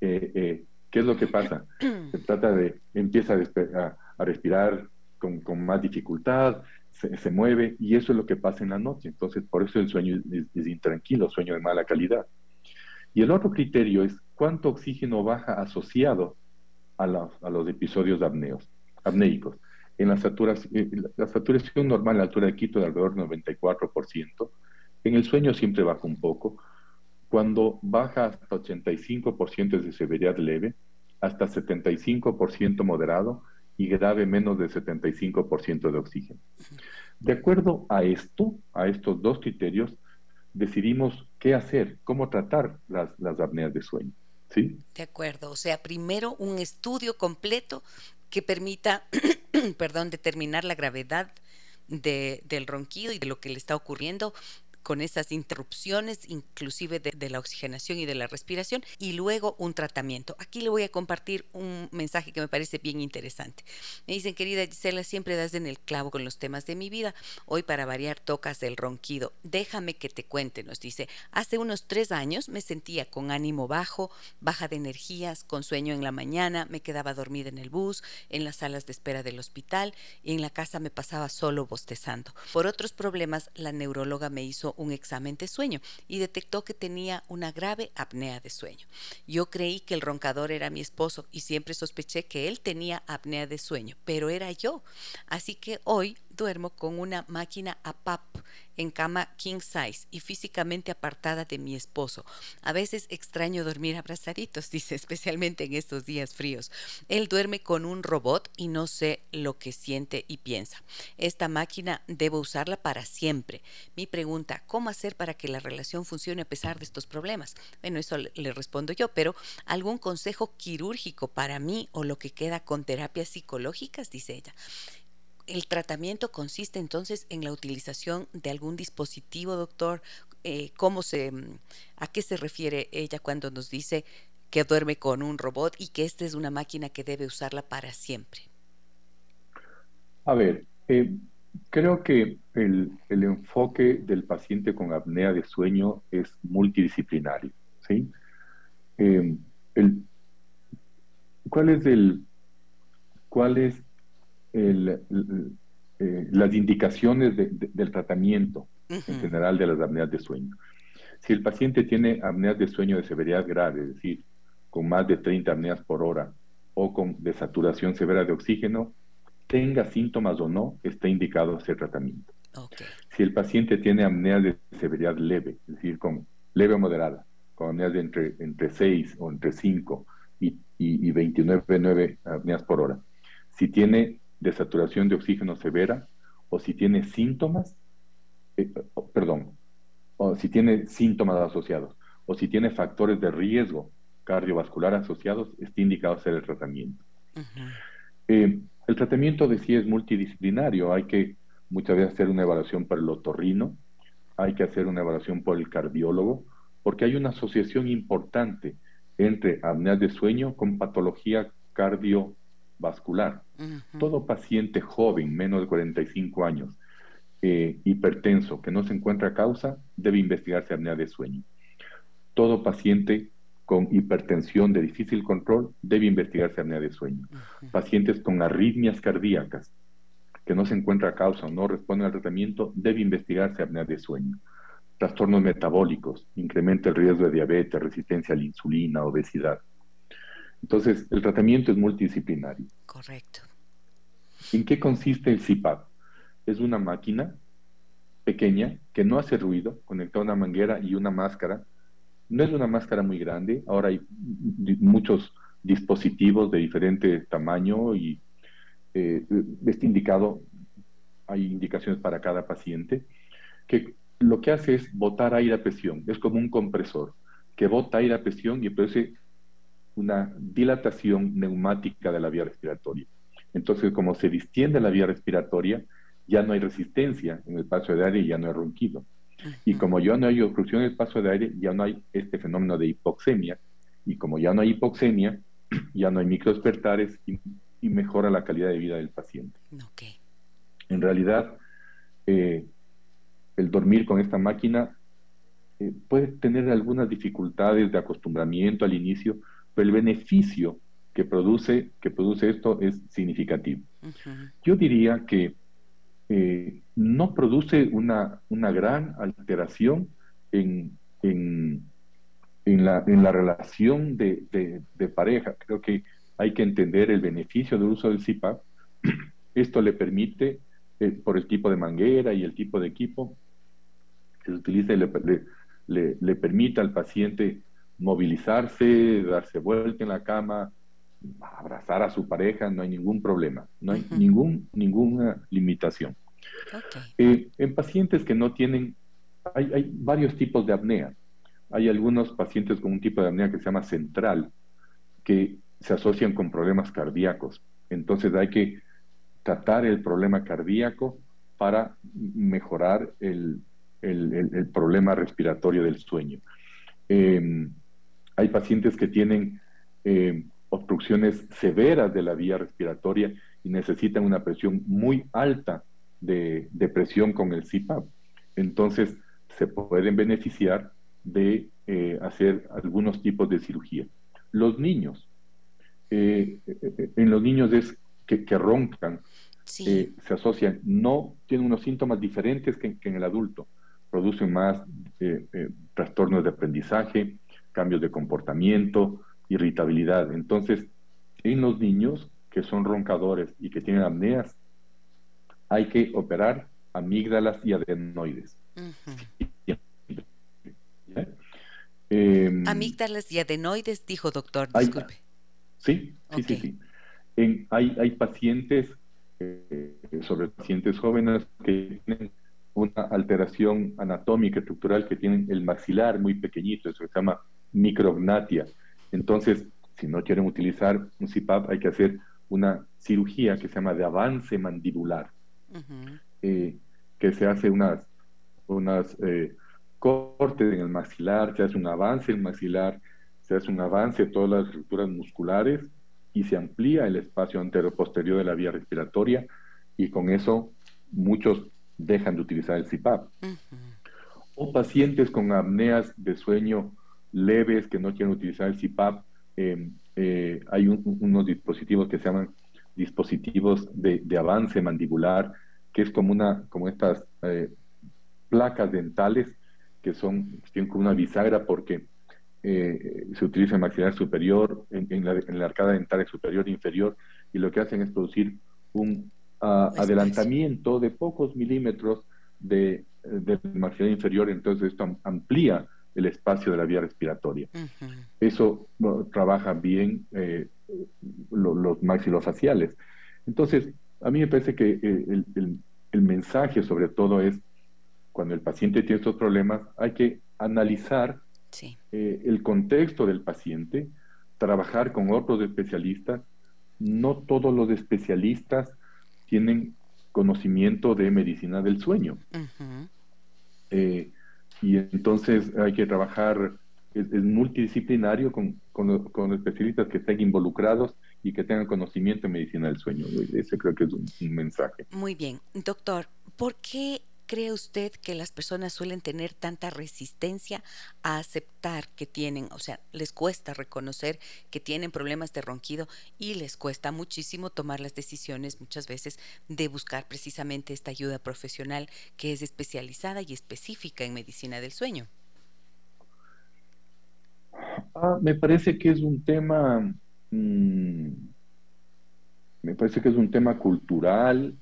eh, eh, ¿qué es lo que pasa? Se trata de, empieza a, a, respirar con, con, más dificultad, se, se, mueve, y eso es lo que pasa en la noche. Entonces, por eso el sueño es intranquilo, sueño de mala calidad. Y el otro criterio es cuánto oxígeno baja asociado a, los episodios apneos, apneicos. En la saturación, eh, la saturación normal, la altura de Quito de alrededor del 94%, en el sueño siempre baja un poco. Cuando baja hasta 85% es de severidad leve, hasta 75% moderado y grave menos de 75% de oxígeno. De acuerdo a esto, a estos dos criterios, decidimos qué hacer, cómo tratar las, las apneas de sueño. ¿sí? De acuerdo, o sea, primero un estudio completo que permita, perdón, determinar la gravedad de, del ronquido y de lo que le está ocurriendo con esas interrupciones, inclusive de, la oxigenación y de la respiración, y luego un tratamiento. Aquí le voy a compartir un mensaje que me parece bien interesante. Me dicen, querida Gisela, siempre das en el clavo con los temas de mi vida. Hoy, para variar, tocas el ronquido. Déjame que te cuente, nos dice. Hace unos tres años me sentía con ánimo bajo, baja de energías, con sueño en la mañana, me quedaba dormida en el bus, en las salas de espera del hospital y en la casa me pasaba solo bostezando. Por otros problemas, la neuróloga me hizo un examen de sueño y detectó que tenía una grave apnea de sueño. Yo creí que el roncador era mi esposo y siempre sospeché que él tenía apnea de sueño, pero era yo. Así que hoy duermo con una máquina APAP en cama king size y físicamente apartada de mi esposo. A veces extraño dormir abrazaditos, dice, especialmente en estos días fríos. Él duerme con un robot y no sé lo que siente y piensa. Esta máquina debo usarla para siempre. Mi pregunta, ¿cómo hacer para que la relación funcione a pesar de estos problemas? Bueno, eso le respondo yo, pero ¿algún consejo quirúrgico para mí o lo que queda con terapias psicológicas? Dice ella. El tratamiento consiste entonces en la utilización de algún dispositivo, doctor. Eh, ¿Cómo se, a qué se refiere ella cuando nos dice que duerme con un robot y que esta es una máquina que debe usarla para siempre? A ver, eh, creo que el, enfoque del paciente con apnea de sueño es multidisciplinario. ¿sí? Eh, ¿Cuál es el cuál es el, eh, las indicaciones del tratamiento en general de las apneas de sueño. Si el paciente tiene apneas de sueño de severidad grave, es decir, con más de 30 apneas por hora o con desaturación severa de oxígeno, tenga síntomas o no, está indicado hacer tratamiento. Si el paciente tiene apneas de severidad leve, es decir, con leve o moderada, con apneas de entre, entre 6 o entre 5 y, y, y 29 apneas por hora, si tiene de saturación de oxígeno severa o si tiene síntomas, eh, perdón, o si tiene síntomas asociados o si tiene factores de riesgo cardiovascular asociados, está indicado hacer el tratamiento. Eh, el tratamiento de sí es multidisciplinario, hay que muchas veces hacer una evaluación por el otorrino, hay que hacer una evaluación por el cardiólogo, porque hay una asociación importante entre apnea de sueño con patología cardio vascular. Todo paciente joven, menos de 45 años, eh, hipertenso, que no se encuentra causa, debe investigarse apnea de sueño. Todo paciente con hipertensión de difícil control debe investigarse apnea de sueño. Pacientes con arritmias cardíacas, que no se encuentra causa o no responden al tratamiento, debe investigarse apnea de sueño. Trastornos metabólicos, incrementa el riesgo de diabetes, resistencia a la insulina, obesidad. Entonces, el tratamiento es multidisciplinario. Correcto. ¿En qué consiste el CPAP? Es una máquina pequeña que no hace ruido, conectada a una manguera y una máscara. No es una máscara muy grande, ahora hay muchos dispositivos de diferente tamaño y eh, este indicado, hay indicaciones para cada paciente, que lo que hace es botar aire a presión, es como un compresor que bota aire a presión y produce una dilatación neumática de la vía respiratoria. Entonces, como se distiende la vía respiratoria, ya no hay resistencia en el paso de aire y ya no hay ronquido. Y como ya no hay obstrucción en el paso de aire, ya no hay este fenómeno de hipoxemia. Y como ya no hay hipoxemia, ya no hay microdespertares y, y mejora la calidad de vida del paciente. En realidad, eh, el dormir con esta máquina eh, puede tener algunas dificultades de acostumbramiento al inicio, pero el beneficio que produce, que produce esto es significativo. Yo diría que eh, no produce una, una gran alteración en, en, en, la, en la, relación de, de, pareja. Creo que hay que entender el beneficio del uso del CPAP. Esto le permite, eh, por el tipo de manguera y el tipo de equipo que se utiliza, le, le, le permite al paciente movilizarse, darse vuelta en la cama, abrazar a su pareja, no hay ningún problema, no hay ningún, ninguna limitación. Eh, en pacientes que no tienen, hay, hay, varios tipos de apnea. Hay algunos pacientes con un tipo de apnea que se llama central, que se asocian con problemas cardíacos. Entonces hay que tratar el problema cardíaco para mejorar el, el, problema respiratorio del sueño. Eh, hay pacientes que tienen eh, obstrucciones severas de la vía respiratoria y necesitan una presión muy alta de, presión con el CPAP. Entonces, se pueden beneficiar de eh, hacer algunos tipos de cirugía. Los niños, eh, en los niños es que, roncan, se asocian, no tienen unos síntomas diferentes que, que, en el adulto, producen más trastornos de aprendizaje, cambios de comportamiento, irritabilidad. Entonces, en los niños que son roncadores y que tienen apneas, hay que operar amígdalas y adenoides. Em, amígdalas y adenoides, dijo doctor, disculpe. sí, sí, sí, sí. hay, hay pacientes, eh, sobre pacientes jóvenes que tienen una alteración anatómica estructural que tienen el maxilar muy pequeñito, eso se llama micrognatia. Entonces, si no quieren utilizar un CPAP, hay que hacer una cirugía que se llama de avance mandibular, eh, que se hace unas, unas eh, cortes en el maxilar, se hace un avance en el maxilar, se hace un avance en todas las estructuras musculares y se amplía el espacio antero-posterior de la vía respiratoria y con eso muchos dejan de utilizar el CPAP. O pacientes con apneas de sueño leves que no quieren utilizar el CPAP, em, eh, hay unos dispositivos que se llaman dispositivos de, avance mandibular, que es como una, como estas eh, placas dentales que son, tienen como una bisagra porque eh, se utiliza en maxilar superior, en, la, en, la, arcada dental superior e inferior, y lo que hacen es producir un adelantamiento de pocos milímetros de, del maxilar inferior, entonces esto amplía el espacio de la vía respiratoria. Eso trabaja bien eh, los maxilofaciales. Entonces, a mí me parece que eh, el, mensaje sobre todo es, cuando el paciente tiene estos problemas, hay que analizar eh, el contexto del paciente, trabajar con otros especialistas. No todos los especialistas tienen conocimiento de medicina del sueño. Y entonces hay que trabajar, es, multidisciplinario con, con, especialistas que estén involucrados y que tengan conocimiento en medicina del sueño. Ese creo que es un, un mensaje. Muy bien. Doctor, ¿por qué cree usted que las personas suelen tener tanta resistencia a aceptar que tienen, o sea, les cuesta reconocer que tienen problemas de ronquido y les cuesta muchísimo tomar las decisiones muchas veces de buscar precisamente esta ayuda profesional que es especializada y específica en medicina del sueño? Ah, me parece que es un tema, mm, me parece que es un tema cultural,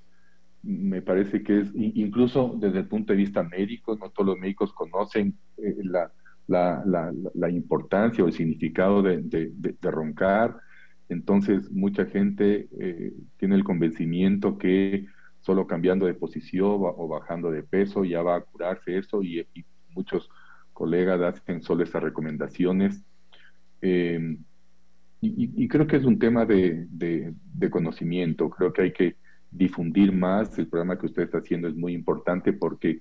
me parece que es, incluso desde el punto de vista médico, no todos los médicos conocen eh, la, la, la, importancia o el significado de, de, roncar. Entonces, mucha gente eh, tiene el convencimiento que solo cambiando de posición o bajando de peso ya va a curarse eso y, muchos colegas hacen solo esas recomendaciones. Y, y, creo que es un tema de, de conocimiento. Creo que hay que difundir más. El programa que usted está haciendo es muy importante porque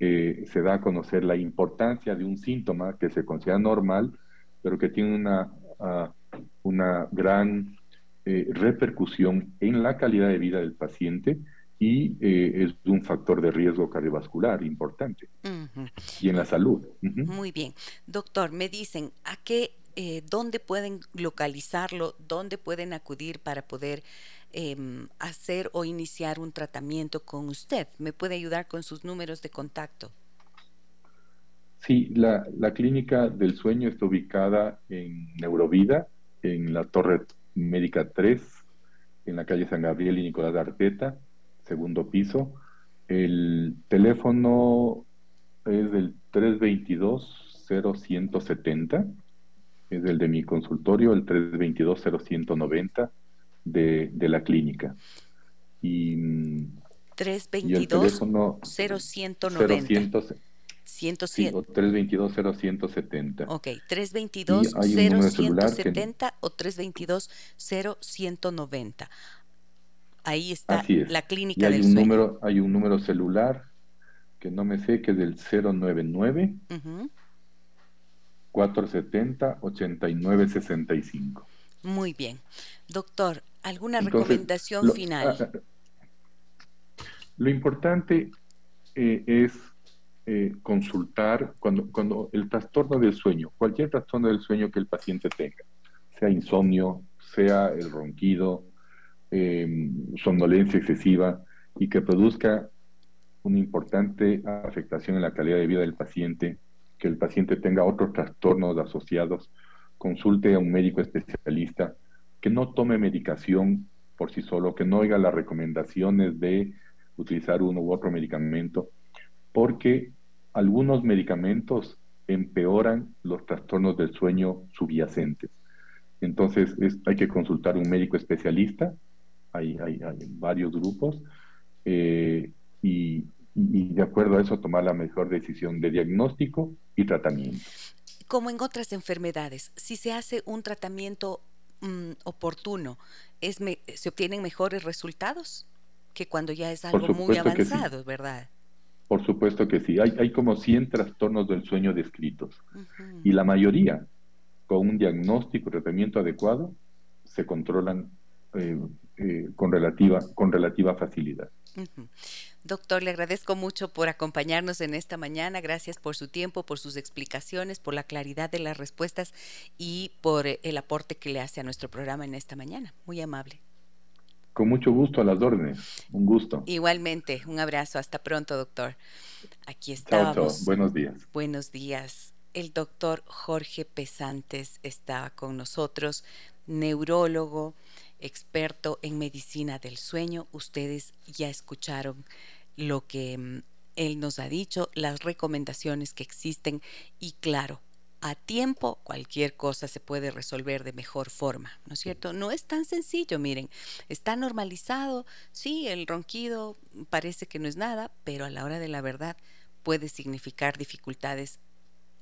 eh, se da a conocer la importancia de un síntoma que se considera normal, pero que tiene una, ah, una gran eh, repercusión en la calidad de vida del paciente y eh, es un factor de riesgo cardiovascular importante y en la salud. Muy bien. Doctor, me dicen, ¿a qué, dónde pueden localizarlo, dónde pueden acudir para poder Em, hacer o iniciar un tratamiento con usted. ¿Me puede ayudar con sus números de contacto? Sí, la, clínica del sueño está ubicada en Neurovida, en la Torre Médica 3, en la calle San Gabriel y Nicolás Arteta, segundo piso. El teléfono es del 322-0170, es el de mi consultorio, el 322-0190 de, la clínica. Y, 322 0190. 322 0170. Ok, 322 0170 o 322 0190. Ahí está la clínica del un Número, hay un número celular que no me sé, que es del 099 470 8965. Muy bien. Doctor, ¿alguna recomendación final? Ah, ah, lo importante eh, es eh, consultar cuando, cuando el trastorno del sueño, cualquier trastorno del sueño que el paciente tenga, sea insomnio, sea el ronquido, em, somnolencia excesiva y que produzca una importante afectación en la calidad de vida del paciente, que el paciente tenga otros trastornos asociados, consulte a un médico especialista, que no tome medicación por sí solo, que no oiga las recomendaciones de utilizar uno u otro medicamento, porque algunos medicamentos empeoran los trastornos del sueño subyacentes. Entonces hay que consultar a un médico especialista, hay, hay, varios grupos, eh, y, de acuerdo a eso tomar la mejor decisión de diagnóstico y tratamiento. Como en otras enfermedades, si se hace un tratamiento mm, oportuno, ¿es ¿se obtienen mejores resultados que cuando ya es algo muy avanzado, verdad? Por supuesto que sí. Hay, hay como 100 trastornos del sueño descritos y la mayoría, con un diagnóstico y tratamiento adecuado, se controlan eh, eh, con, relativa, con relativa facilidad. Doctor, le agradezco mucho por acompañarnos en esta mañana. Gracias por su tiempo, por sus explicaciones, por la claridad de las respuestas y por eh, el aporte que le hace a nuestro programa en esta mañana. Muy amable. Con mucho gusto a las órdenes. Un gusto. Igualmente, un abrazo. Hasta pronto, doctor. Aquí estamos. Chao, chao. Buenos días. Buenos días. El doctor Jorge Pesantes está con nosotros, neurólogo, experto en medicina del sueño. Ustedes ya escucharon lo que mm, él nos ha dicho, las recomendaciones que existen y claro, a tiempo cualquier cosa se puede resolver de mejor forma, ¿no es cierto? No es tan sencillo, miren, está normalizado, sí, el ronquido parece que no es nada, pero a la hora de la verdad puede significar dificultades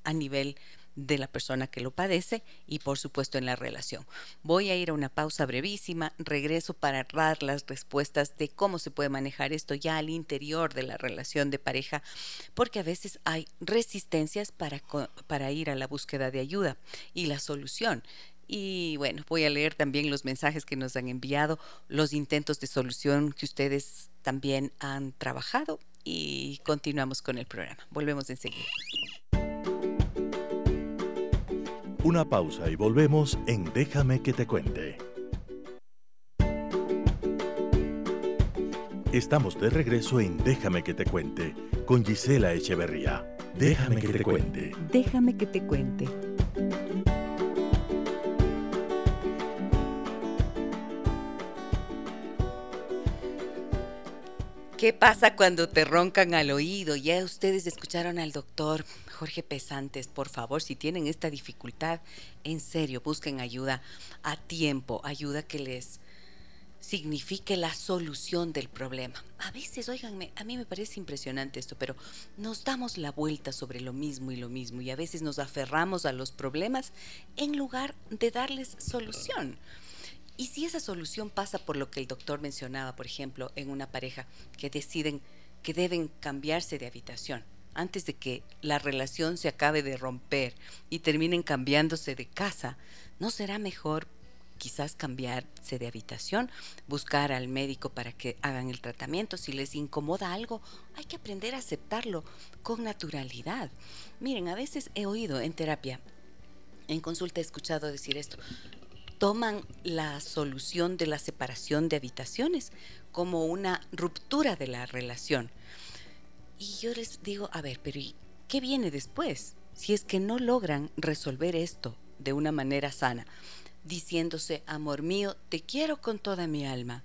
a nivel de la persona que lo padece y por supuesto en la relación. Voy a ir a una pausa brevísima, regreso para dar las respuestas de cómo se puede manejar esto ya al interior de la relación de pareja, porque a veces hay resistencias para, para ir a la búsqueda de ayuda y la solución. Y bueno, voy a leer también los mensajes que nos han enviado, los intentos de solución que ustedes también han trabajado y continuamos con el programa. Volvemos enseguida. Una pausa y volvemos en Déjame que te cuente. Estamos de regreso en Déjame que te cuente con Gisela Echeverría. Déjame que te cuente. Déjame que te cuente. ¿Qué pasa cuando te roncan al oído? Ya ustedes escucharon al doctor Jorge Pesantes, por favor, si tienen esta dificultad, en serio, busquen ayuda a tiempo, ayuda que les signifique la solución del problema. A veces, oiganme, a mí me parece impresionante esto, pero nos damos la vuelta sobre lo mismo y lo mismo y a veces nos aferramos a los problemas en lugar de darles solución. Y si esa solución pasa por lo que el doctor mencionaba, por ejemplo, en una pareja que deciden que deben cambiarse de habitación, antes de que la relación se acabe de romper y terminen cambiándose de casa, ¿no será mejor quizás cambiarse de habitación, buscar al médico para que hagan el tratamiento. Si les incomoda algo, hay que aprender a aceptarlo con naturalidad. Miren, a veces he oído en terapia, en consulta he escuchado decir esto, toman la solución de la separación de habitaciones como una ruptura de la relación. Y yo les digo, a ver, pero qué viene después? Si es que no logran resolver esto de una manera sana, diciéndose, amor mío, te quiero con toda mi alma,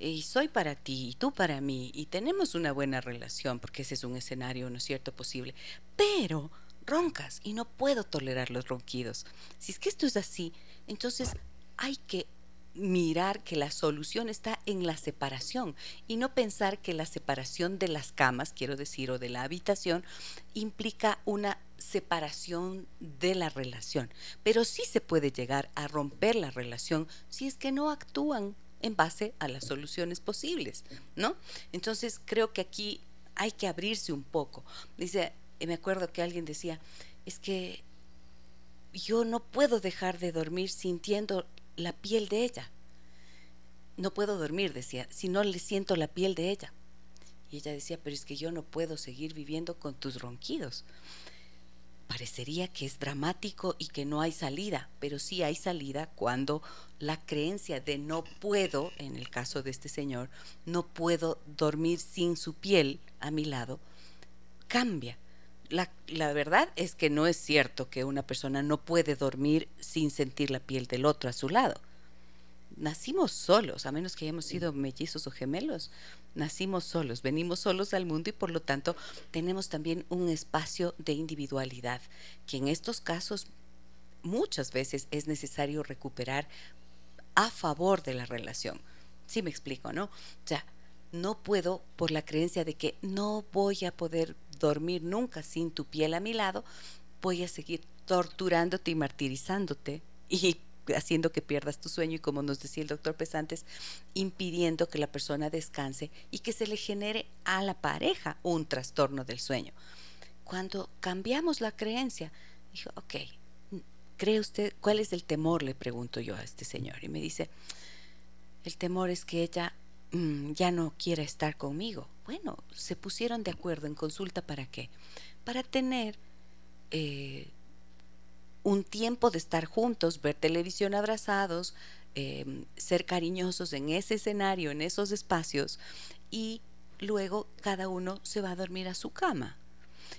y soy para ti, y tú para mí, y tenemos una buena relación, porque ese es un escenario, ¿no es cierto?, posible, pero roncas y no puedo tolerar los ronquidos. Si es que esto es así, entonces hay que mirar que la solución está en la separación y no pensar que la separación de las camas, quiero decir, o de la habitación, implica una separación de la relación. Pero sí se puede llegar a romper la relación si es que no actúan en base a las soluciones posibles, ¿no? Entonces creo que aquí hay que abrirse un poco. Dice, me acuerdo que alguien decía, es que yo no puedo dejar de dormir sintiendo la piel de ella. No puedo dormir, decía, si no le siento la piel de ella. Y ella decía, pero es que yo no puedo seguir viviendo con tus ronquidos. parecería que es dramático y que no hay salida, pero sí hay salida cuando la creencia de no puedo, en el caso de este señor, no puedo dormir sin su piel a mi lado, cambia. La, verdad es que no es cierto que una persona no puede dormir sin sentir la piel del otro a su lado nacimos solos, a menos que hayamos sido mellizos o gemelos, nacimos solos, venimos solos al mundo y por lo tanto tenemos también un espacio de individualidad, que en estos casos muchas veces es necesario recuperar a favor de la relación. Sí me explico, ¿no? O sea, no puedo por la creencia de que no voy a poder dormir nunca sin tu piel a mi lado, voy a seguir torturándote y martirizándote y haciendo que pierdas tu sueño y como nos decía el doctor Pesantes, impidiendo que la persona descanse y que se le genere a la pareja un trastorno del sueño. Cuando cambiamos la creencia, dijo, ok, ¿cree usted cuál es el temor? Le pregunto yo a este señor y me dice, el temor es que ella ya no quiera estar conmigo. Bueno, se pusieron de acuerdo en consulta para qué? Para tener eh, un tiempo de estar juntos, ver televisión abrazados, em, ser cariñosos en ese escenario, en esos espacios, y luego cada uno se va a dormir a su cama.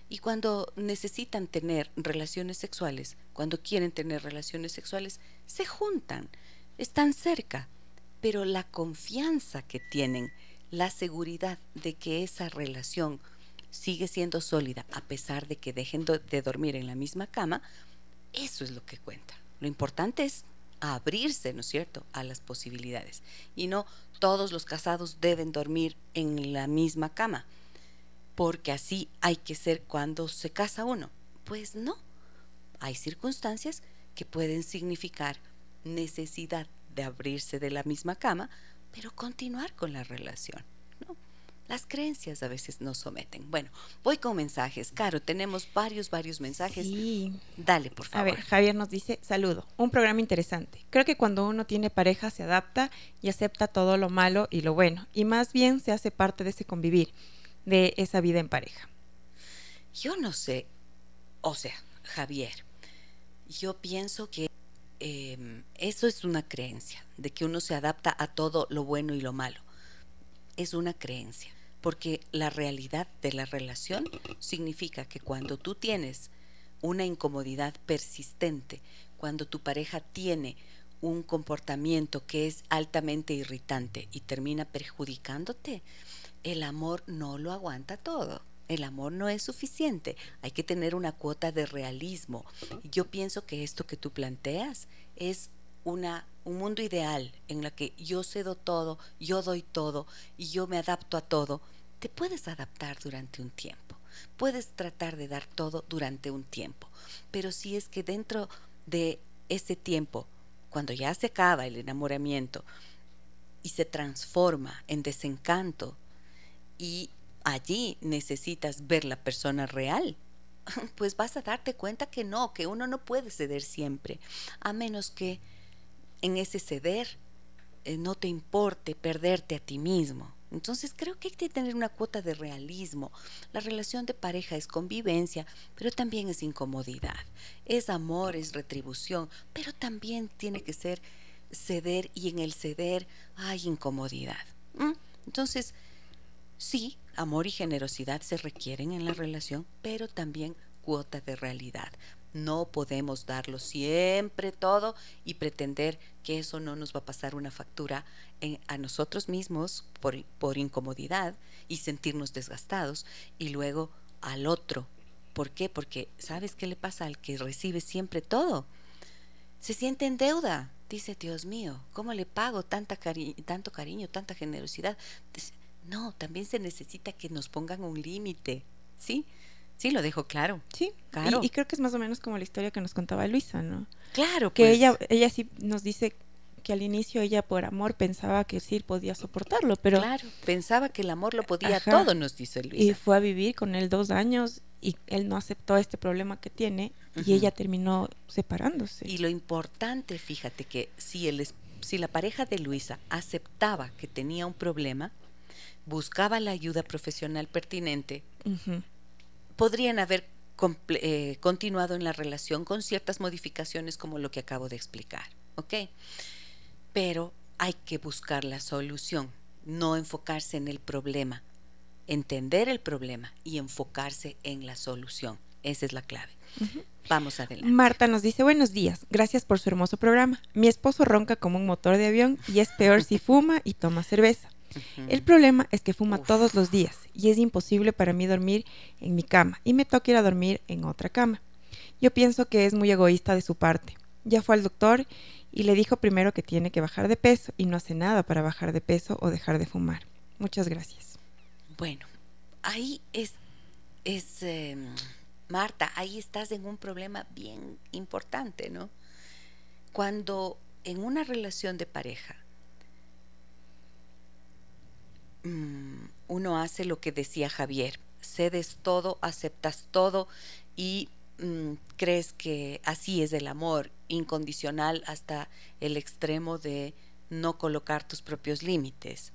Y cuando necesitan tener relaciones sexuales, cuando quieren tener relaciones sexuales, se juntan, están cerca, pero la confianza que tienen, la seguridad de que esa relación sigue siendo sólida a pesar de que dejen de dormir en la misma cama, eso es lo que cuenta. Lo importante es abrirse, ¿no es cierto?, a las posibilidades. Y no todos los casados deben dormir en la misma cama, porque así hay que ser cuando se casa uno. Pues no. Hay circunstancias que pueden significar necesidad de abrirse de la misma cama, pero continuar con la relación. ¿no? Las creencias a veces nos someten. Bueno, voy con mensajes. Caro, tenemos varios, varios mensajes. Sí. Dale, por favor. A ver, Javier nos dice, saludo, un programa interesante. Creo que cuando uno tiene pareja se adapta y acepta todo lo malo y lo bueno, y más bien se hace parte de ese convivir, de esa vida en pareja. Yo no sé, o sea, Javier, yo pienso que em, eso es una creencia, de que uno se adapta a todo lo bueno y lo malo. Es una creencia porque la realidad de la relación significa que cuando tú tienes una incomodidad persistente, cuando tu pareja tiene un comportamiento que es altamente irritante y termina perjudicándote, el amor no lo aguanta todo. El amor no es suficiente, hay que tener una cuota de realismo. Yo pienso que esto que tú planteas es una, un mundo ideal en la que yo cedo todo, yo doy todo y yo me adapto a todo, te puedes adaptar durante un tiempo. Puedes tratar de dar todo durante un tiempo. Pero si es que dentro de ese tiempo, cuando ya se acaba el enamoramiento y se transforma en desencanto y allí necesitas ver la persona real, pues vas a darte cuenta que no, que uno no puede ceder siempre, a menos que en ese ceder eh, no te importe perderte a ti mismo. Entonces creo que hay que tener una cuota de realismo. La relación de pareja es convivencia, pero también es incomodidad. Es amor, es retribución, pero también tiene que ser ceder y en el ceder hay incomodidad. Entonces, sí, amor y generosidad se requieren en la relación, pero también cuota de realidad. No podemos darlo siempre todo y pretender que eso no nos va a pasar una factura a nosotros mismos por, por incomodidad y sentirnos desgastados y luego al otro. ¿Por qué? Porque ¿sabes qué le pasa al que recibe siempre todo? Se siente en deuda. Dice, Dios mío, ¿cómo le pago tanta cari tanto cariño, tanta generosidad? No, también se necesita que nos pongan un límite, ¿sí? Sí, lo dejo claro. Sí, claro. Y, creo que es más o menos como la historia que nos contaba Luisa, ¿no? Claro, que pues. ella, ella sí nos dice que al inicio ella por amor pensaba que sí podía soportarlo, pero claro, pensaba que el amor lo podía todo, nos dice Luisa. Y fue a vivir con él dos años y él no aceptó este problema que tiene y ella terminó separándose. Y lo importante, fíjate que si el si la pareja de Luisa aceptaba que tenía un problema, buscaba la ayuda profesional pertinente podrían haber eh, continuado en la relación con ciertas modificaciones como lo que acabo de explicar, ¿ok? Pero hay que buscar la solución, no enfocarse en el problema, entender el problema y enfocarse en la solución. Esa es la clave. Vamos adelante. Marta nos dice buenos días, gracias por su hermoso programa. Mi esposo ronca como un motor de avión y es peor si fuma y toma cerveza. El problema es que fuma todos los días y es imposible para mí dormir en mi cama y me toca ir a dormir en otra cama. Yo pienso que es muy egoísta de su parte. Ya fue al doctor y le dijo primero que tiene que bajar de peso y no hace nada para bajar de peso o dejar de fumar. Muchas gracias. Bueno, ahí es, es em, Marta, ahí estás en un problema bien importante, ¿no? Cuando en una relación de pareja uno hace lo que decía Javier, cedes todo, aceptas todo y mm, crees que así es el amor incondicional hasta el extremo de no colocar tus propios límites.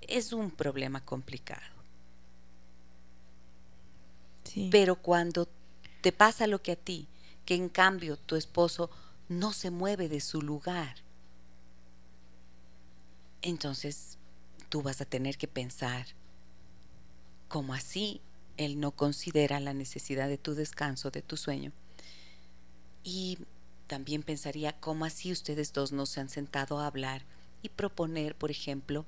Es un problema complicado. Pero cuando te pasa lo que a ti, que en cambio tu esposo no se mueve de su lugar, entonces tú vas a tener que pensar, como así él no considera la necesidad de tu descanso, de tu sueño. Y también pensaría, ¿cómo así ustedes dos no se han sentado a hablar y proponer, por ejemplo,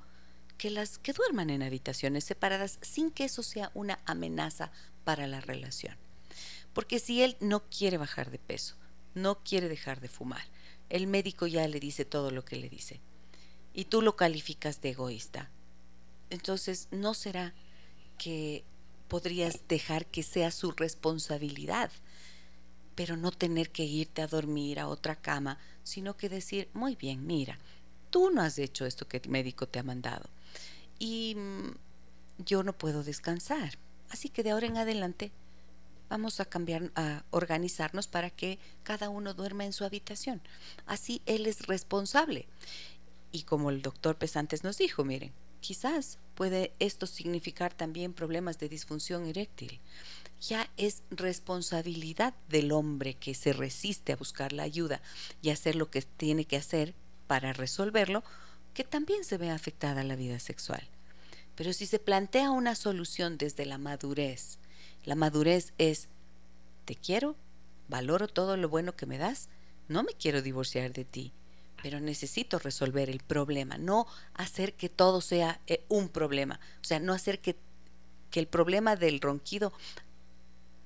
que las que duerman en habitaciones separadas sin que eso sea una amenaza para la relación. Porque si él no quiere bajar de peso, no quiere dejar de fumar, el médico ya le dice todo lo que le dice, y tú lo calificas de egoísta, entonces no será que podrías dejar que sea su responsabilidad, pero no tener que irte a dormir a otra cama, sino que decir, muy bien, mira, tú no has hecho esto que el médico te ha mandado y mm, yo no puedo descansar Así que de ahora en adelante vamos a cambiar, a organizarnos para que cada uno duerma en su habitación. Así él es responsable. Y como el doctor Pesantes nos dijo, miren, quizás puede esto significar también problemas de disfunción eréctil. Ya es responsabilidad del hombre que se resiste a buscar la ayuda y hacer lo que tiene que hacer para resolverlo, que también se ve afectada la vida sexual. Pero si se plantea una solución desde la madurez, la madurez es, te quiero, valoro todo lo bueno que me das, no me quiero divorciar de ti, pero necesito resolver el problema, no hacer que todo sea eh, un problema, o sea, no hacer que, que el problema del ronquido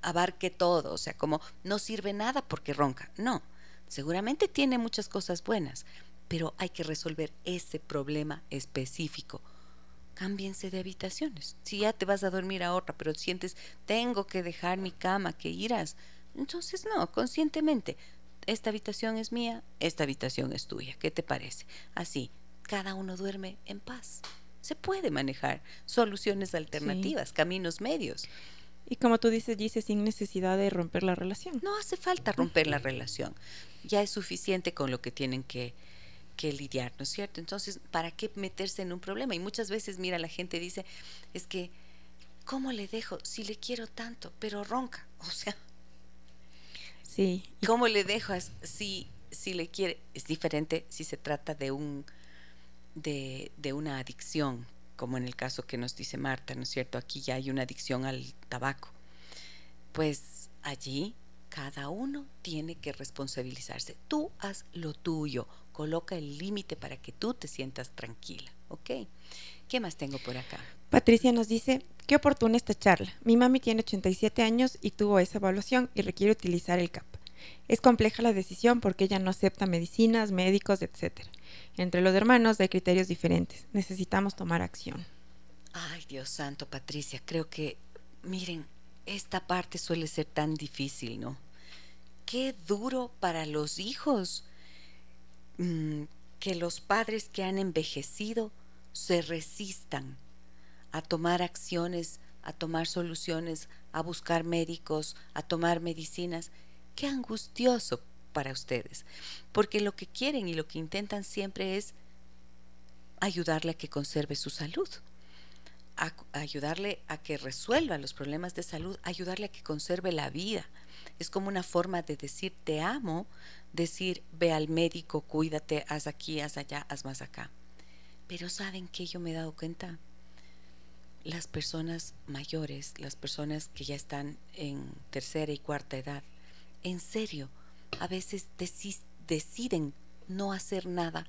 abarque todo, o sea, como no sirve nada porque ronca, no, seguramente tiene muchas cosas buenas, pero hay que resolver ese problema específico cámbiense de habitaciones. Si ya te vas a dormir a otra, pero sientes, tengo que dejar mi cama, que irás. Entonces, no, conscientemente, esta habitación es mía, esta habitación es tuya. ¿Qué te parece? Así, cada uno duerme en paz. Se puede manejar soluciones alternativas, caminos medios. Y como tú dices, dice sin necesidad de romper la relación. No hace falta romper la relación. Ya es suficiente con lo que tienen que, que lidiar, ¿no es cierto? Entonces, ¿para qué meterse en un problema? Y muchas veces, mira, la gente dice, es que, ¿cómo le dejo si le quiero tanto, pero ronca? O sea, sí. ¿Cómo le dejas si, si le quiere? Es diferente si se trata de un de, de una adicción, como en el caso que nos dice Marta, ¿no es cierto? Aquí ya hay una adicción al tabaco. Pues allí cada uno tiene que responsabilizarse. Tú haz lo tuyo, coloca el límite para que tú te sientas tranquila, ¿ok? ¿Qué más tengo por acá? Patricia nos dice, qué oportuna esta charla. Mi mami tiene 87 años y tuvo esa evaluación y requiere utilizar el CAP. Es compleja la decisión porque ella no acepta medicinas, médicos, etc. Entre los hermanos hay criterios diferentes. Necesitamos tomar acción. Ay, Dios santo, Patricia, creo que, miren, esta parte suele ser tan difícil, ¿no? Qué duro para los hijos Mm, que los padres que han envejecido se resistan a tomar acciones, a tomar soluciones, a buscar médicos, a tomar medicinas. Qué angustioso para ustedes, porque lo que quieren y lo que intentan siempre es ayudarle a que conserve su salud, ayudarle a que resuelva los problemas de salud, ayudarle a que conserve la vida. Es como una forma de decir te amo, decir ve al médico, cuídate, haz aquí, haz allá, haz más acá. Pero ¿saben qué yo me he dado cuenta? Las personas mayores, las personas que ya están en tercera y cuarta edad, en serio, a veces deciden no hacer nada,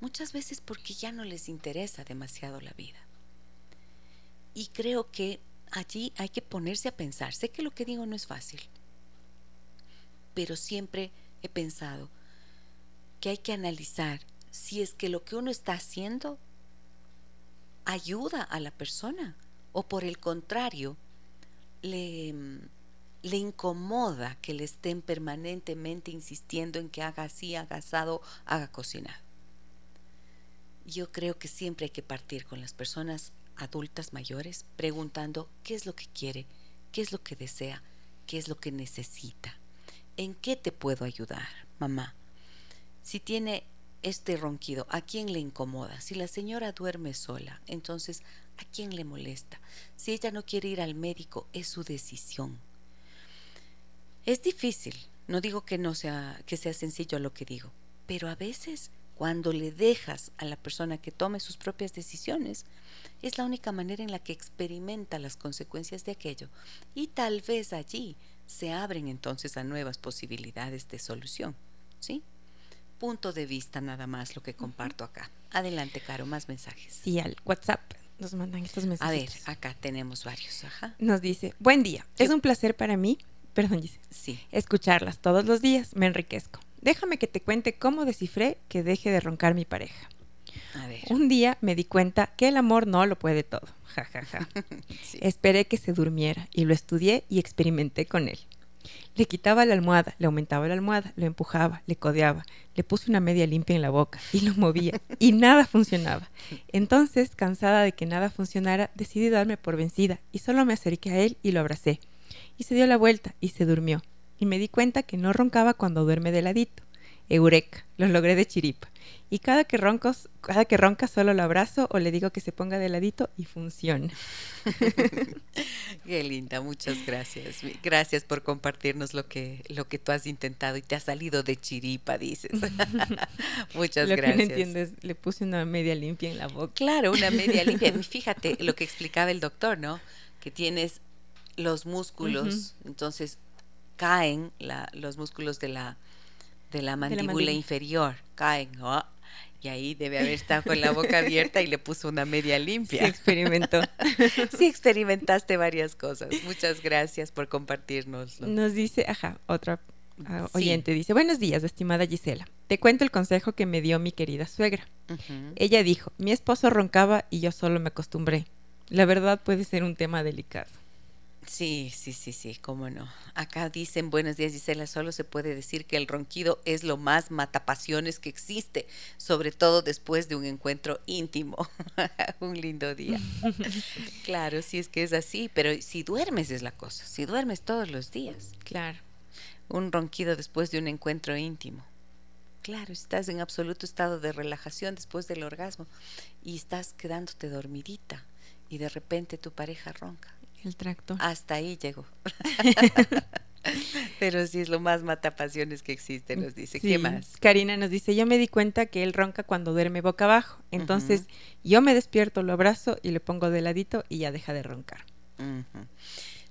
muchas veces porque ya no les interesa demasiado la vida. Y creo que allí hay que ponerse a pensar. Sé que lo que digo no es fácil, pero siempre he pensado que hay que analizar si es que lo que uno está haciendo ayuda a la persona o por el contrario le, le incomoda que le estén permanentemente insistiendo en que haga así, haga asado, haga cocinar. Yo creo que siempre hay que partir con las personas adultas mayores preguntando qué es lo que quiere, qué es lo que desea, qué es lo que necesita. ¿En qué te puedo ayudar, mamá? Si tiene este ronquido, ¿a quién le incomoda? Si la señora duerme sola, entonces, ¿a quién le molesta? Si ella no quiere ir al médico, es su decisión. Es difícil, no digo que no sea que sea sencillo lo que digo, pero a veces cuando le dejas a la persona que tome sus propias decisiones, es la única manera en la que experimenta las consecuencias de aquello y tal vez allí se abren entonces a nuevas posibilidades de solución. ¿Sí? Punto de vista nada más lo que comparto acá. Adelante, Caro, más mensajes. Sí, al WhatsApp nos mandan estos mensajes. A ver, acá tenemos varios. Ajá. Nos dice, buen día, es un placer para mí, perdón, dice, sí. escucharlas todos los días, me enriquezco. Déjame que te cuente cómo descifré que deje de roncar mi pareja. Un día me di cuenta que el amor no lo puede todo. Ja, ja, ja. Esperé que se durmiera y lo estudié y experimenté con él. Le quitaba la almohada, le aumentaba la almohada, lo empujaba, le codeaba, le puse una media limpia en la boca y lo movía y nada funcionaba. Entonces, cansada de que nada funcionara, decidí darme por vencida y solo me acerqué a él y lo abracé. Y se dio la vuelta y se durmió. Y me di cuenta que no roncaba cuando duerme de ladito. Eureka, lo logré de chiripa. Y cada que roncos, cada que ronca solo lo abrazo o le digo que se ponga de ladito y funciona. Qué linda, muchas gracias. Gracias por compartirnos lo que, lo que tú has intentado y te ha salido de chiripa, dices. muchas lo gracias. Lo que no entiendes, le puse una media limpia en la boca. Claro, una media limpia. Fíjate lo que explicaba el doctor, ¿no? Que tienes los músculos, entonces caen los músculos de la de la mandíbula, inferior, caen, y ahí debe haber estado con la boca abierta y le puso una media limpia. Sí, experimentó. sí, experimentaste varias cosas. Muchas gracias por compartirnoslo. Nos dice, ajá, otra ah, oyente dice, buenos días, estimada Gisela. Te cuento el consejo que me dio mi querida suegra. Ella dijo, mi esposo roncaba y yo solo me acostumbré. La verdad puede ser un tema delicado. Sí, sí, sí, sí, cómo no. Acá dicen, buenos días Gisela, solo se puede decir que el ronquido es lo más matapasiones que existe, sobre todo después de un encuentro íntimo. un lindo día. claro, sí es que es así, pero si duermes es la cosa, si duermes todos los días. Claro. Un ronquido después de un encuentro íntimo. Claro, estás en absoluto estado de relajación después del orgasmo y estás quedándote dormidita y de repente tu pareja ronca el tracto. Hasta ahí llegó. Pero sí es lo más matapasiones que existe, nos dice. ¿Qué más? Karina nos dice, yo me di cuenta que él ronca cuando duerme boca abajo. Entonces yo me despierto, lo abrazo y le pongo de ladito y ya deja de roncar.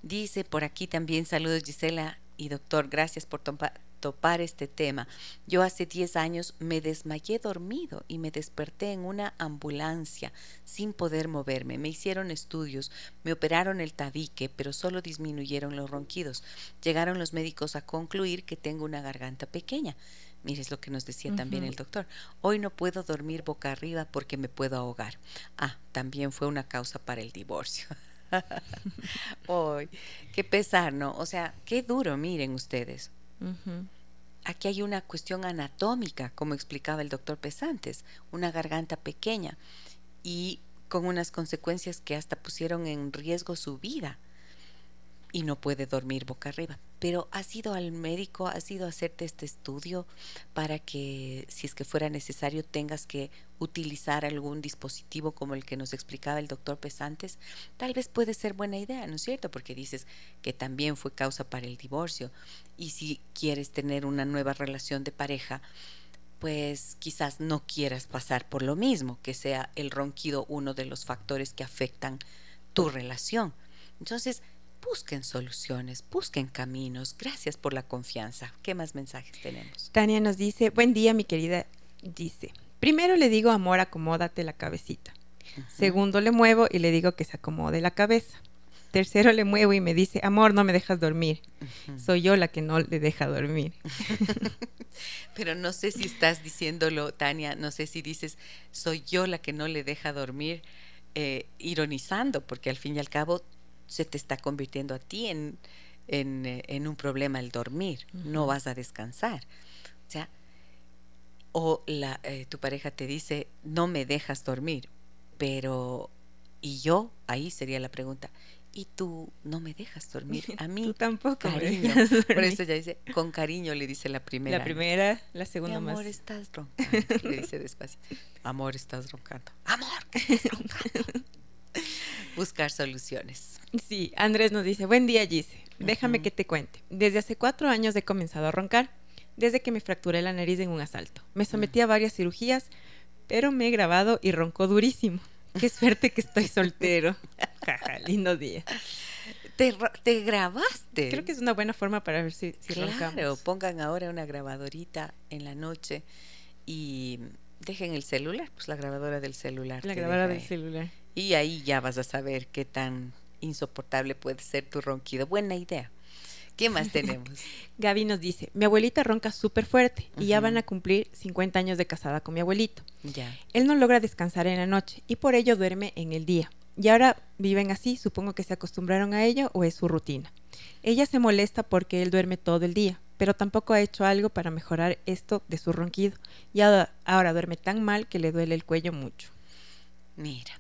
Dice por aquí también, saludos Gisela y doctor, gracias por topar este tema. Yo hace 10 años me desmayé dormido y me desperté en una ambulancia sin poder moverme. Me hicieron estudios, me operaron el tabique, pero solo disminuyeron los ronquidos. Llegaron los médicos a concluir que tengo una garganta pequeña. Mires lo que nos decía también el doctor. Hoy no puedo dormir boca arriba porque me puedo ahogar. Ah, también fue una causa para el divorcio. Hoy, qué pesar, ¿no? O sea, qué duro, miren ustedes. Aquí hay una cuestión anatómica, como explicaba el doctor Pesantes, una garganta pequeña y con unas consecuencias que hasta pusieron en riesgo su vida. Y no puede dormir boca arriba. Pero has ido al médico, has ido a hacerte este estudio para que, si es que fuera necesario, tengas que utilizar algún dispositivo como el que nos explicaba el doctor Pesantes. Tal vez puede ser buena idea, ¿no es cierto? Porque dices que también fue causa para el divorcio. Y si quieres tener una nueva relación de pareja, pues quizás no quieras pasar por lo mismo, que sea el ronquido uno de los factores que afectan tu relación. Entonces, busquen soluciones, busquen caminos. Gracias por la confianza. ¿Qué más mensajes tenemos? Tania nos dice, buen día mi querida. Dice, primero le digo, amor, acomódate la cabecita. Segundo le muevo y le digo que se acomode la cabeza. Tercero le muevo y me dice, amor, no me dejas dormir. Soy yo la que no le deja dormir. Pero no sé si estás diciéndolo, Tania, no sé si dices, soy yo la que no le deja dormir, eh, ironizando, porque al fin y al cabo se te está convirtiendo a ti en, en, eh, un problema el dormir, no vas a descansar. O sea, o la, eh, tu pareja te dice, no me dejas dormir, pero, ¿y yo? Ahí sería la pregunta. Y tú no me dejas dormir. A mí tú tampoco. Cariño. Por eso ya dice, con cariño le dice la primera. La primera, la segunda amor, más. Amor, estás roncando. le dice despacio. Amor, estás roncando. Amor, estás roncando. Buscar soluciones. Sí, Andrés nos dice, buen día Gise, déjame que te cuente. Desde hace cuatro años he comenzado a roncar, desde que me fracturé la nariz en un asalto. Me sometí a varias cirugías, pero me he grabado y ronco durísimo. Qué suerte que estoy soltero. lindo día. Te, grabaste. Creo que es una buena forma para ver si, si claro, pongan ahora una grabadorita en la noche y dejen el celular, pues la grabadora del celular. La grabadora del celular. Y ahí ya vas a saber qué tan insoportable puede ser tu ronquido. Buena idea. ¿Qué más tenemos? Gaby nos dice, mi abuelita ronca súper fuerte y ya van a cumplir 50 años de casada con mi abuelito. Ya. Él no logra descansar en la noche y por ello duerme en el día. Y ahora viven así, supongo que se acostumbraron a ello o es su rutina. Ella se molesta porque él duerme todo el día, pero tampoco ha hecho algo para mejorar esto de su ronquido. Y ahora duerme tan mal que le duele el cuello mucho. Mira,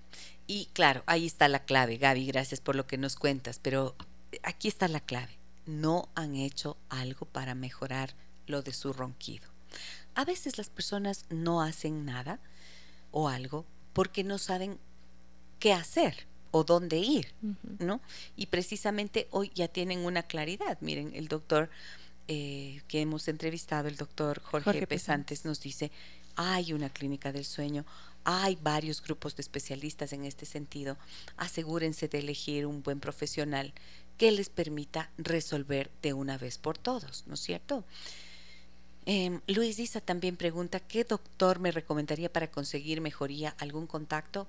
y claro, ahí está la clave, Gaby, gracias por lo que nos cuentas, pero aquí está la clave. No han hecho algo para mejorar lo de su ronquido. A veces las personas no hacen nada o algo porque no saben qué hacer o dónde ir, ¿no? Y precisamente hoy ya tienen una claridad. Miren, el doctor eh, que hemos entrevistado, el doctor Jorge, Pesantes, nos dice, hay una clínica del sueño, hay varios grupos de especialistas en este sentido. Asegúrense de elegir un buen profesional que les permita resolver de una vez por todos, ¿no es cierto? Eh, Luis Isa también pregunta, ¿qué doctor me recomendaría para conseguir mejoría? ¿Algún contacto?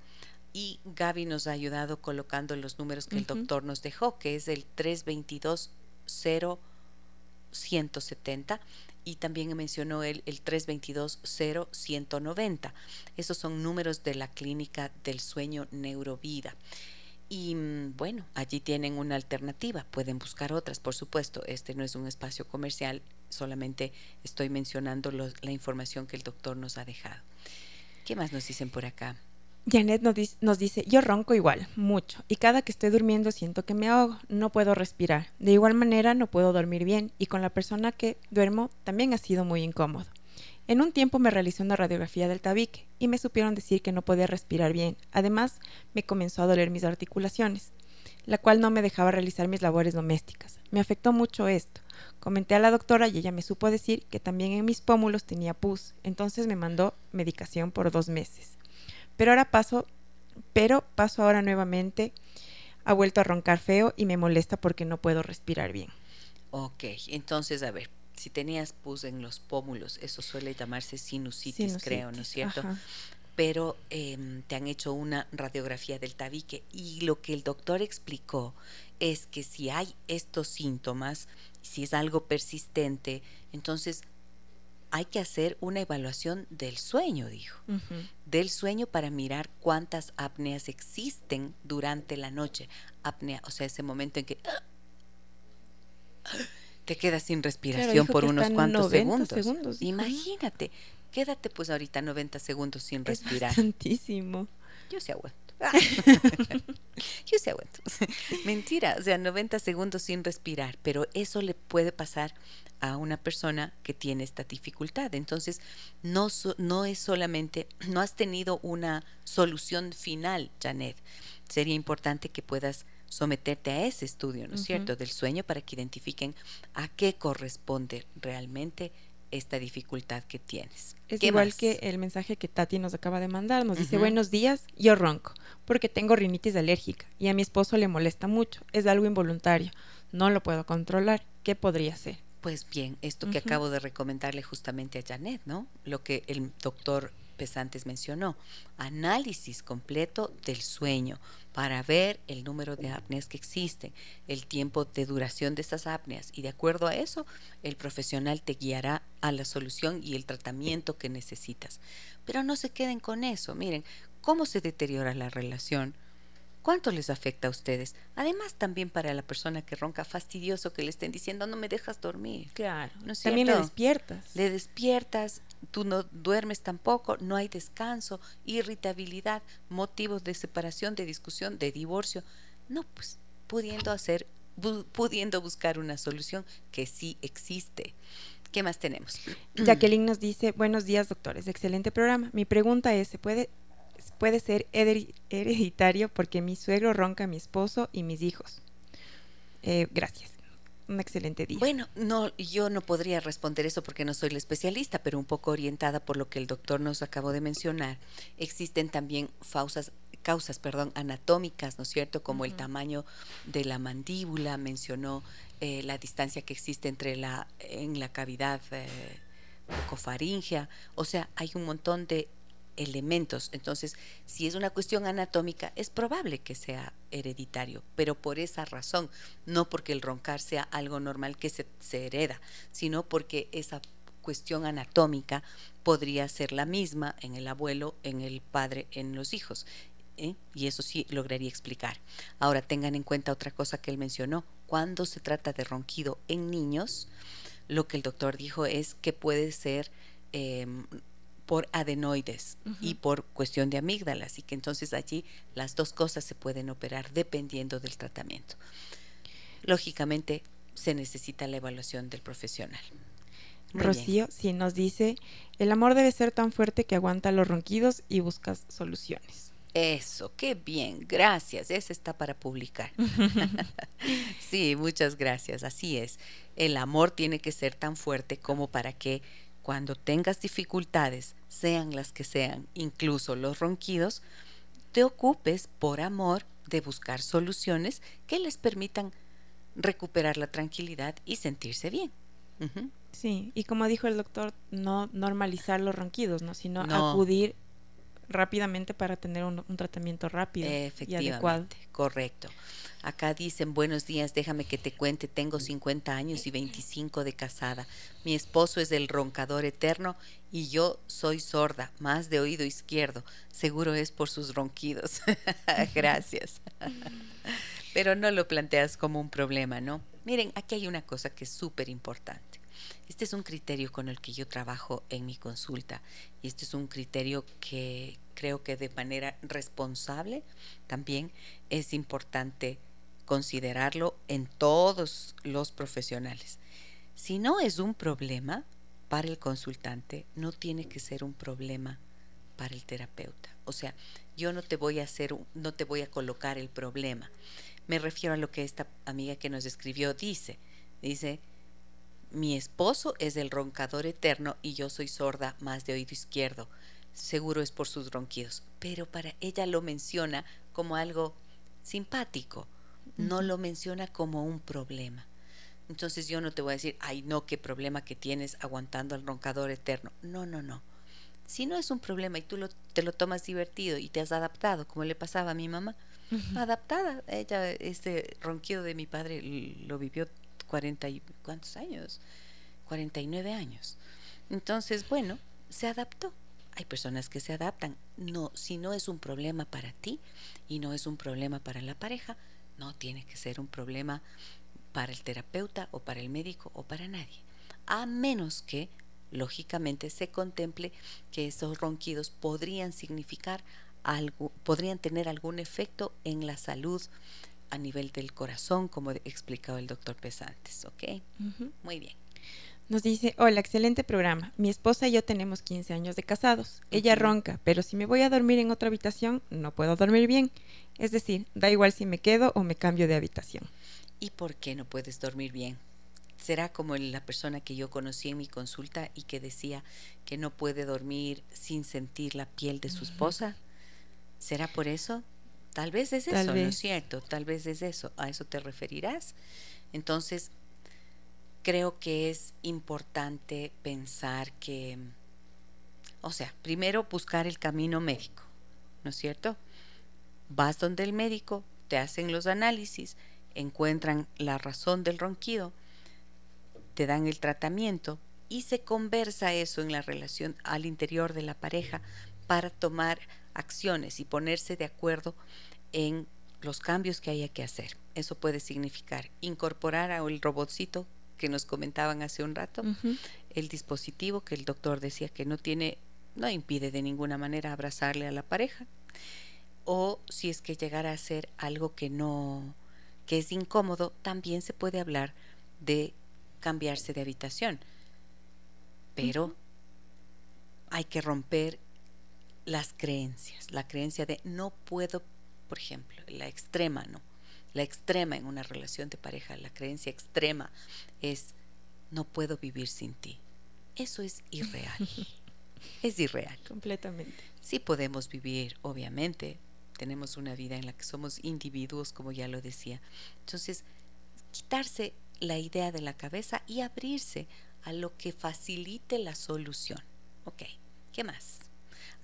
Y Gaby nos ha ayudado colocando los números que el doctor nos dejó, que es el 322 0170 y también mencionó él el 322-0190. Esos son números de la clínica del sueño Neurovida. Y mm, bueno, allí tienen una alternativa, pueden buscar otras, por supuesto, este no es un espacio comercial, solamente estoy mencionando la información que el doctor nos ha dejado. ¿Qué más nos dicen por acá? Janet nos dice, yo ronco igual, mucho, y cada que estoy durmiendo siento que me ahogo, no puedo respirar. De igual manera no puedo dormir bien, y con la persona que duermo también ha sido muy incómodo. En un tiempo me realicé una radiografía del tabique y me supieron decir que no podía respirar bien. Además, me comenzó a doler mis articulaciones, la cual no me dejaba realizar mis labores domésticas. Me afectó mucho esto. Comenté a la doctora y ella me supo decir que también en mis pómulos tenía pus, entonces me mandó medicación por dos meses. Pero ahora paso, pero paso ahora nuevamente, ha vuelto a roncar feo y me molesta porque no puedo respirar bien. Ok, entonces a ver, si tenías pus en los pómulos, eso suele llamarse sinusitis, creo, ¿no es cierto? Pero em, te han hecho una radiografía del tabique y lo que el doctor explicó es que si hay estos síntomas, si es algo persistente, entonces hay que hacer una evaluación del sueño, dijo, del sueño para mirar cuántas apneas existen durante la noche. Apnea, o sea, ese momento en que te quedas sin respiración por unos cuantos segundos. Imagínate, quédate pues ahorita 90 segundos sin respirar. Santísimo. Yo sí aguanto. Yo se aguanto. Mentira, o sea, 90 segundos sin respirar, pero eso le puede pasar a una persona que tiene esta dificultad. Entonces, no, no es solamente, no has tenido una solución final, Janet. Sería importante que puedas someterte a ese estudio, ¿no es cierto?, del sueño para que identifiquen a qué corresponde realmente esta dificultad que tienes. Es igual que el mensaje que Tati nos acaba de mandar. Nos dice, buenos días, yo ronco, porque tengo rinitis alérgica y a mi esposo le molesta mucho. Es algo involuntario. No lo puedo controlar. ¿Qué podría ser? Pues bien, esto que acabo de recomendarle justamente a Janet, ¿no? Lo que el doctor Pesantes mencionó, análisis completo del sueño para ver el número de apneas que existen, el tiempo de duración de esas apneas y de acuerdo a eso el profesional te guiará a la solución y el tratamiento que necesitas. Pero no se queden con eso, miren, cómo se deteriora la relación ¿Cuánto les afecta a ustedes? Además, también para la persona que ronca fastidioso que le estén diciendo no me dejas dormir. Claro. también le despiertas. Le despiertas, tú no duermes tampoco, no hay descanso, irritabilidad, motivos de separación, de discusión, de divorcio. No, pues pudiendo hacer, pudiendo buscar una solución que sí existe. ¿Qué más tenemos? Jacqueline nos dice, buenos días doctores, excelente programa. Mi pregunta es, ¿se puede puede ser hereditario porque mi suegro ronca mi esposo y mis hijos. Eh, gracias. Un excelente día. Bueno, no, yo no podría responder eso porque no soy la especialista, pero un poco orientada por lo que el doctor nos acabó de mencionar. Existen también causas, causas perdón, anatómicas, ¿no es cierto? Como el tamaño de la mandíbula, mencionó eh, la distancia que existe entre la, en la cavidad eh, cofaringea. O sea, hay un montón de elementos. Entonces, si es una cuestión anatómica, es probable que sea hereditario, pero por esa razón, no porque el roncar sea algo normal que se, hereda, sino porque esa cuestión anatómica podría ser la misma en el abuelo, en el padre, en los hijos. ¿eh? Y eso sí lograría explicar. Ahora tengan en cuenta otra cosa que él mencionó. Cuando se trata de ronquido en niños, lo que el doctor dijo es que puede ser em, por adenoides y por cuestión de amígdalas y que entonces allí las dos cosas se pueden operar dependiendo del tratamiento. Lógicamente se necesita la evaluación del profesional. Rocío, si nos dice, el amor debe ser tan fuerte que aguanta los ronquidos y buscas soluciones. Eso, qué bien, gracias. Ese está para publicar. sí, muchas gracias. Así es. El amor tiene que ser tan fuerte como para que cuando tengas dificultades, sean las que sean, incluso los ronquidos, te ocupes por amor de buscar soluciones que les permitan recuperar la tranquilidad y sentirse bien. Sí, y como dijo el doctor, no normalizar los ronquidos, ¿no? sino acudir rápidamente para tener un, tratamiento rápido y adecuado. Correcto. Acá dicen, buenos días, déjame que te cuente, tengo 50 años y 25 de casada. Mi esposo es el roncador eterno y yo soy sorda, más de oído izquierdo. Seguro es por sus ronquidos. Gracias. Pero no lo planteas como un problema, ¿no? Miren, aquí hay una cosa que es súper importante. Este es un criterio con el que yo trabajo en mi consulta y este es un criterio que creo que de manera responsable también es importante considerarlo en todos los profesionales. Si no es un problema para el consultante, no tiene que ser un problema para el terapeuta. O sea, yo no te voy a hacer, no te voy a colocar el problema. Me refiero a lo que esta amiga que nos escribió dice. Dice, mi esposo es el roncador eterno y yo soy sorda más de oído izquierdo. Seguro es por sus ronquidos. Pero para ella lo menciona como algo simpático no lo menciona como un problema. Entonces yo no te voy a decir, ay no, qué problema que tienes aguantando al roncador eterno. No, no, no. Si no es un problema y tú lo, te lo tomas divertido y te has adaptado, como le pasaba a mi mamá, adaptada, ella, este ronquido de mi padre lo vivió cuarenta y cuántos años, 49 años. Entonces, bueno, se adaptó. Hay personas que se adaptan. No, si no es un problema para ti y no es un problema para la pareja, no tiene que ser un problema para el terapeuta o para el médico o para nadie, a menos que, lógicamente, se contemple que esos ronquidos podrían significar algo, podrían tener algún efecto en la salud a nivel del corazón, como explicaba el doctor Pesantes, ¿ok? Muy bien. Nos dice, hola, excelente programa. Mi esposa y yo tenemos 15 años de casados. Ella ronca, pero si me voy a dormir en otra habitación, no puedo dormir bien. Es decir, da igual si me quedo o me cambio de habitación. ¿Y por qué no puedes dormir bien? ¿Será como la persona que yo conocí en mi consulta y que decía que no puede dormir sin sentir la piel de su esposa? ¿Será por eso? Tal vez es eso, ¿no es cierto? Tal vez es eso. ¿A eso te referirás? Entonces, creo que es importante pensar que, o sea, primero buscar el camino médico, ¿no es cierto? Vas donde el médico, te hacen los análisis, encuentran la razón del ronquido, te dan el tratamiento y se conversa eso en la relación al interior de la pareja para tomar acciones y ponerse de acuerdo en los cambios que haya que hacer. Eso puede significar incorporar al robotcito que nos comentaban hace un rato, el dispositivo que el doctor decía que no tiene, no impide de ninguna manera abrazarle a la pareja, o si es que llegara a ser algo que no, que es incómodo, también se puede hablar de cambiarse de habitación. Pero hay que romper las creencias, la creencia de no puedo, por ejemplo, la extrema, ¿no? La extrema en una relación de pareja, la creencia extrema es no puedo vivir sin ti. Eso es irreal. es irreal. Completamente. Sí podemos vivir, obviamente. Tenemos una vida en la que somos individuos, como ya lo decía. Entonces, quitarse la idea de la cabeza y abrirse a lo que facilite la solución. Ok, ¿qué más?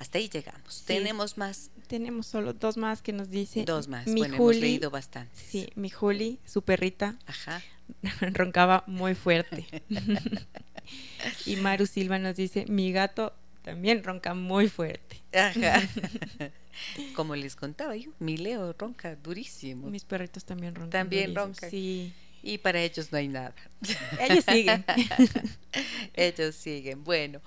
Hasta ahí llegamos. ¿Tenemos más? Tenemos solo dos más que nos dice. Dos más. bueno, hemos leído bastante. Sí, mi Juli, su perrita, Ajá. roncaba muy fuerte. y Maru Silva nos dice, mi gato también ronca muy fuerte. Ajá. Como les contaba yo, mi Leo ronca durísimo. Mis perritos también roncan. También roncan. Sí. Y para ellos no hay nada. Ellos siguen. ellos siguen. Bueno,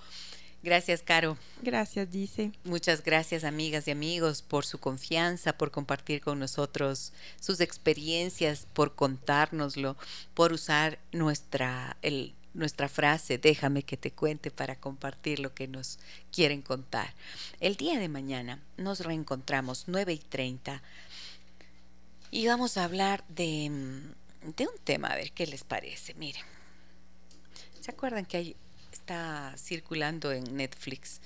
Gracias, Caro. Gracias, dice. Muchas gracias, amigas y amigos, por su confianza, por compartir con nosotros sus experiencias, por contárnoslo, por usar nuestra, el, nuestra frase, déjame que te cuente para compartir lo que nos quieren contar. El día de mañana nos reencontramos 9 y 30 y vamos a hablar de, de un tema, a ver qué les parece. Miren, ¿se acuerdan que hay está circulando en Netflix.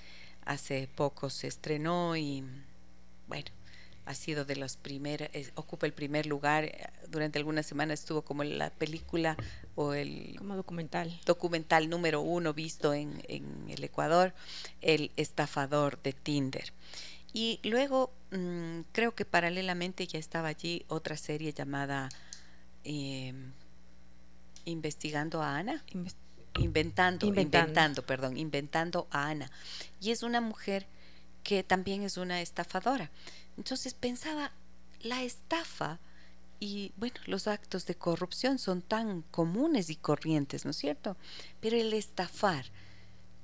Hace poco se estrenó y bueno, ha sido de las primeras, ocupa el primer lugar. Durante algunas semanas estuvo como la película o el... Como documental. Documental número uno visto en, el Ecuador, El estafador de Tinder. Y luego mm, creo que paralelamente ya estaba allí otra serie llamada eh, Investigando a Ana inventando, inventando, perdón, inventando a Ana. Y es una mujer que también es una estafadora. Entonces pensaba, la estafa y bueno, los actos de corrupción son tan comunes y corrientes, ¿no es cierto? Pero el estafar,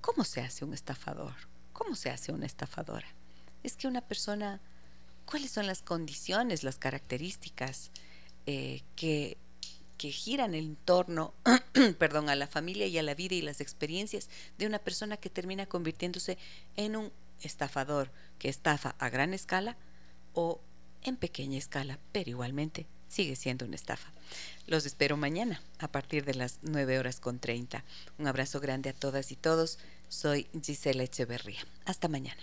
¿cómo se hace un estafador? ¿Cómo se hace una estafadora? Es que una persona, ¿cuáles son las condiciones, las características eh, que que giran en torno, perdón, a la familia y a la vida y las experiencias de una persona que termina convirtiéndose en un estafador que estafa a gran escala o en pequeña escala, pero igualmente sigue siendo una estafa. Los espero mañana a partir de las 9 horas con 30. Un abrazo grande a todas y todos. Soy Gisela Echeverría. Hasta mañana.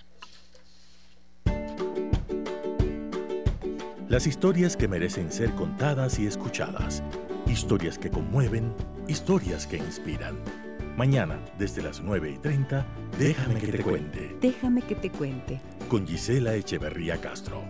Las historias que merecen ser contadas y escuchadas. Historias que conmueven, historias que inspiran. Mañana, desde las 9 y 30, déjame que te cuente. Déjame que te cuente. Con Gisela Echeverría Castro.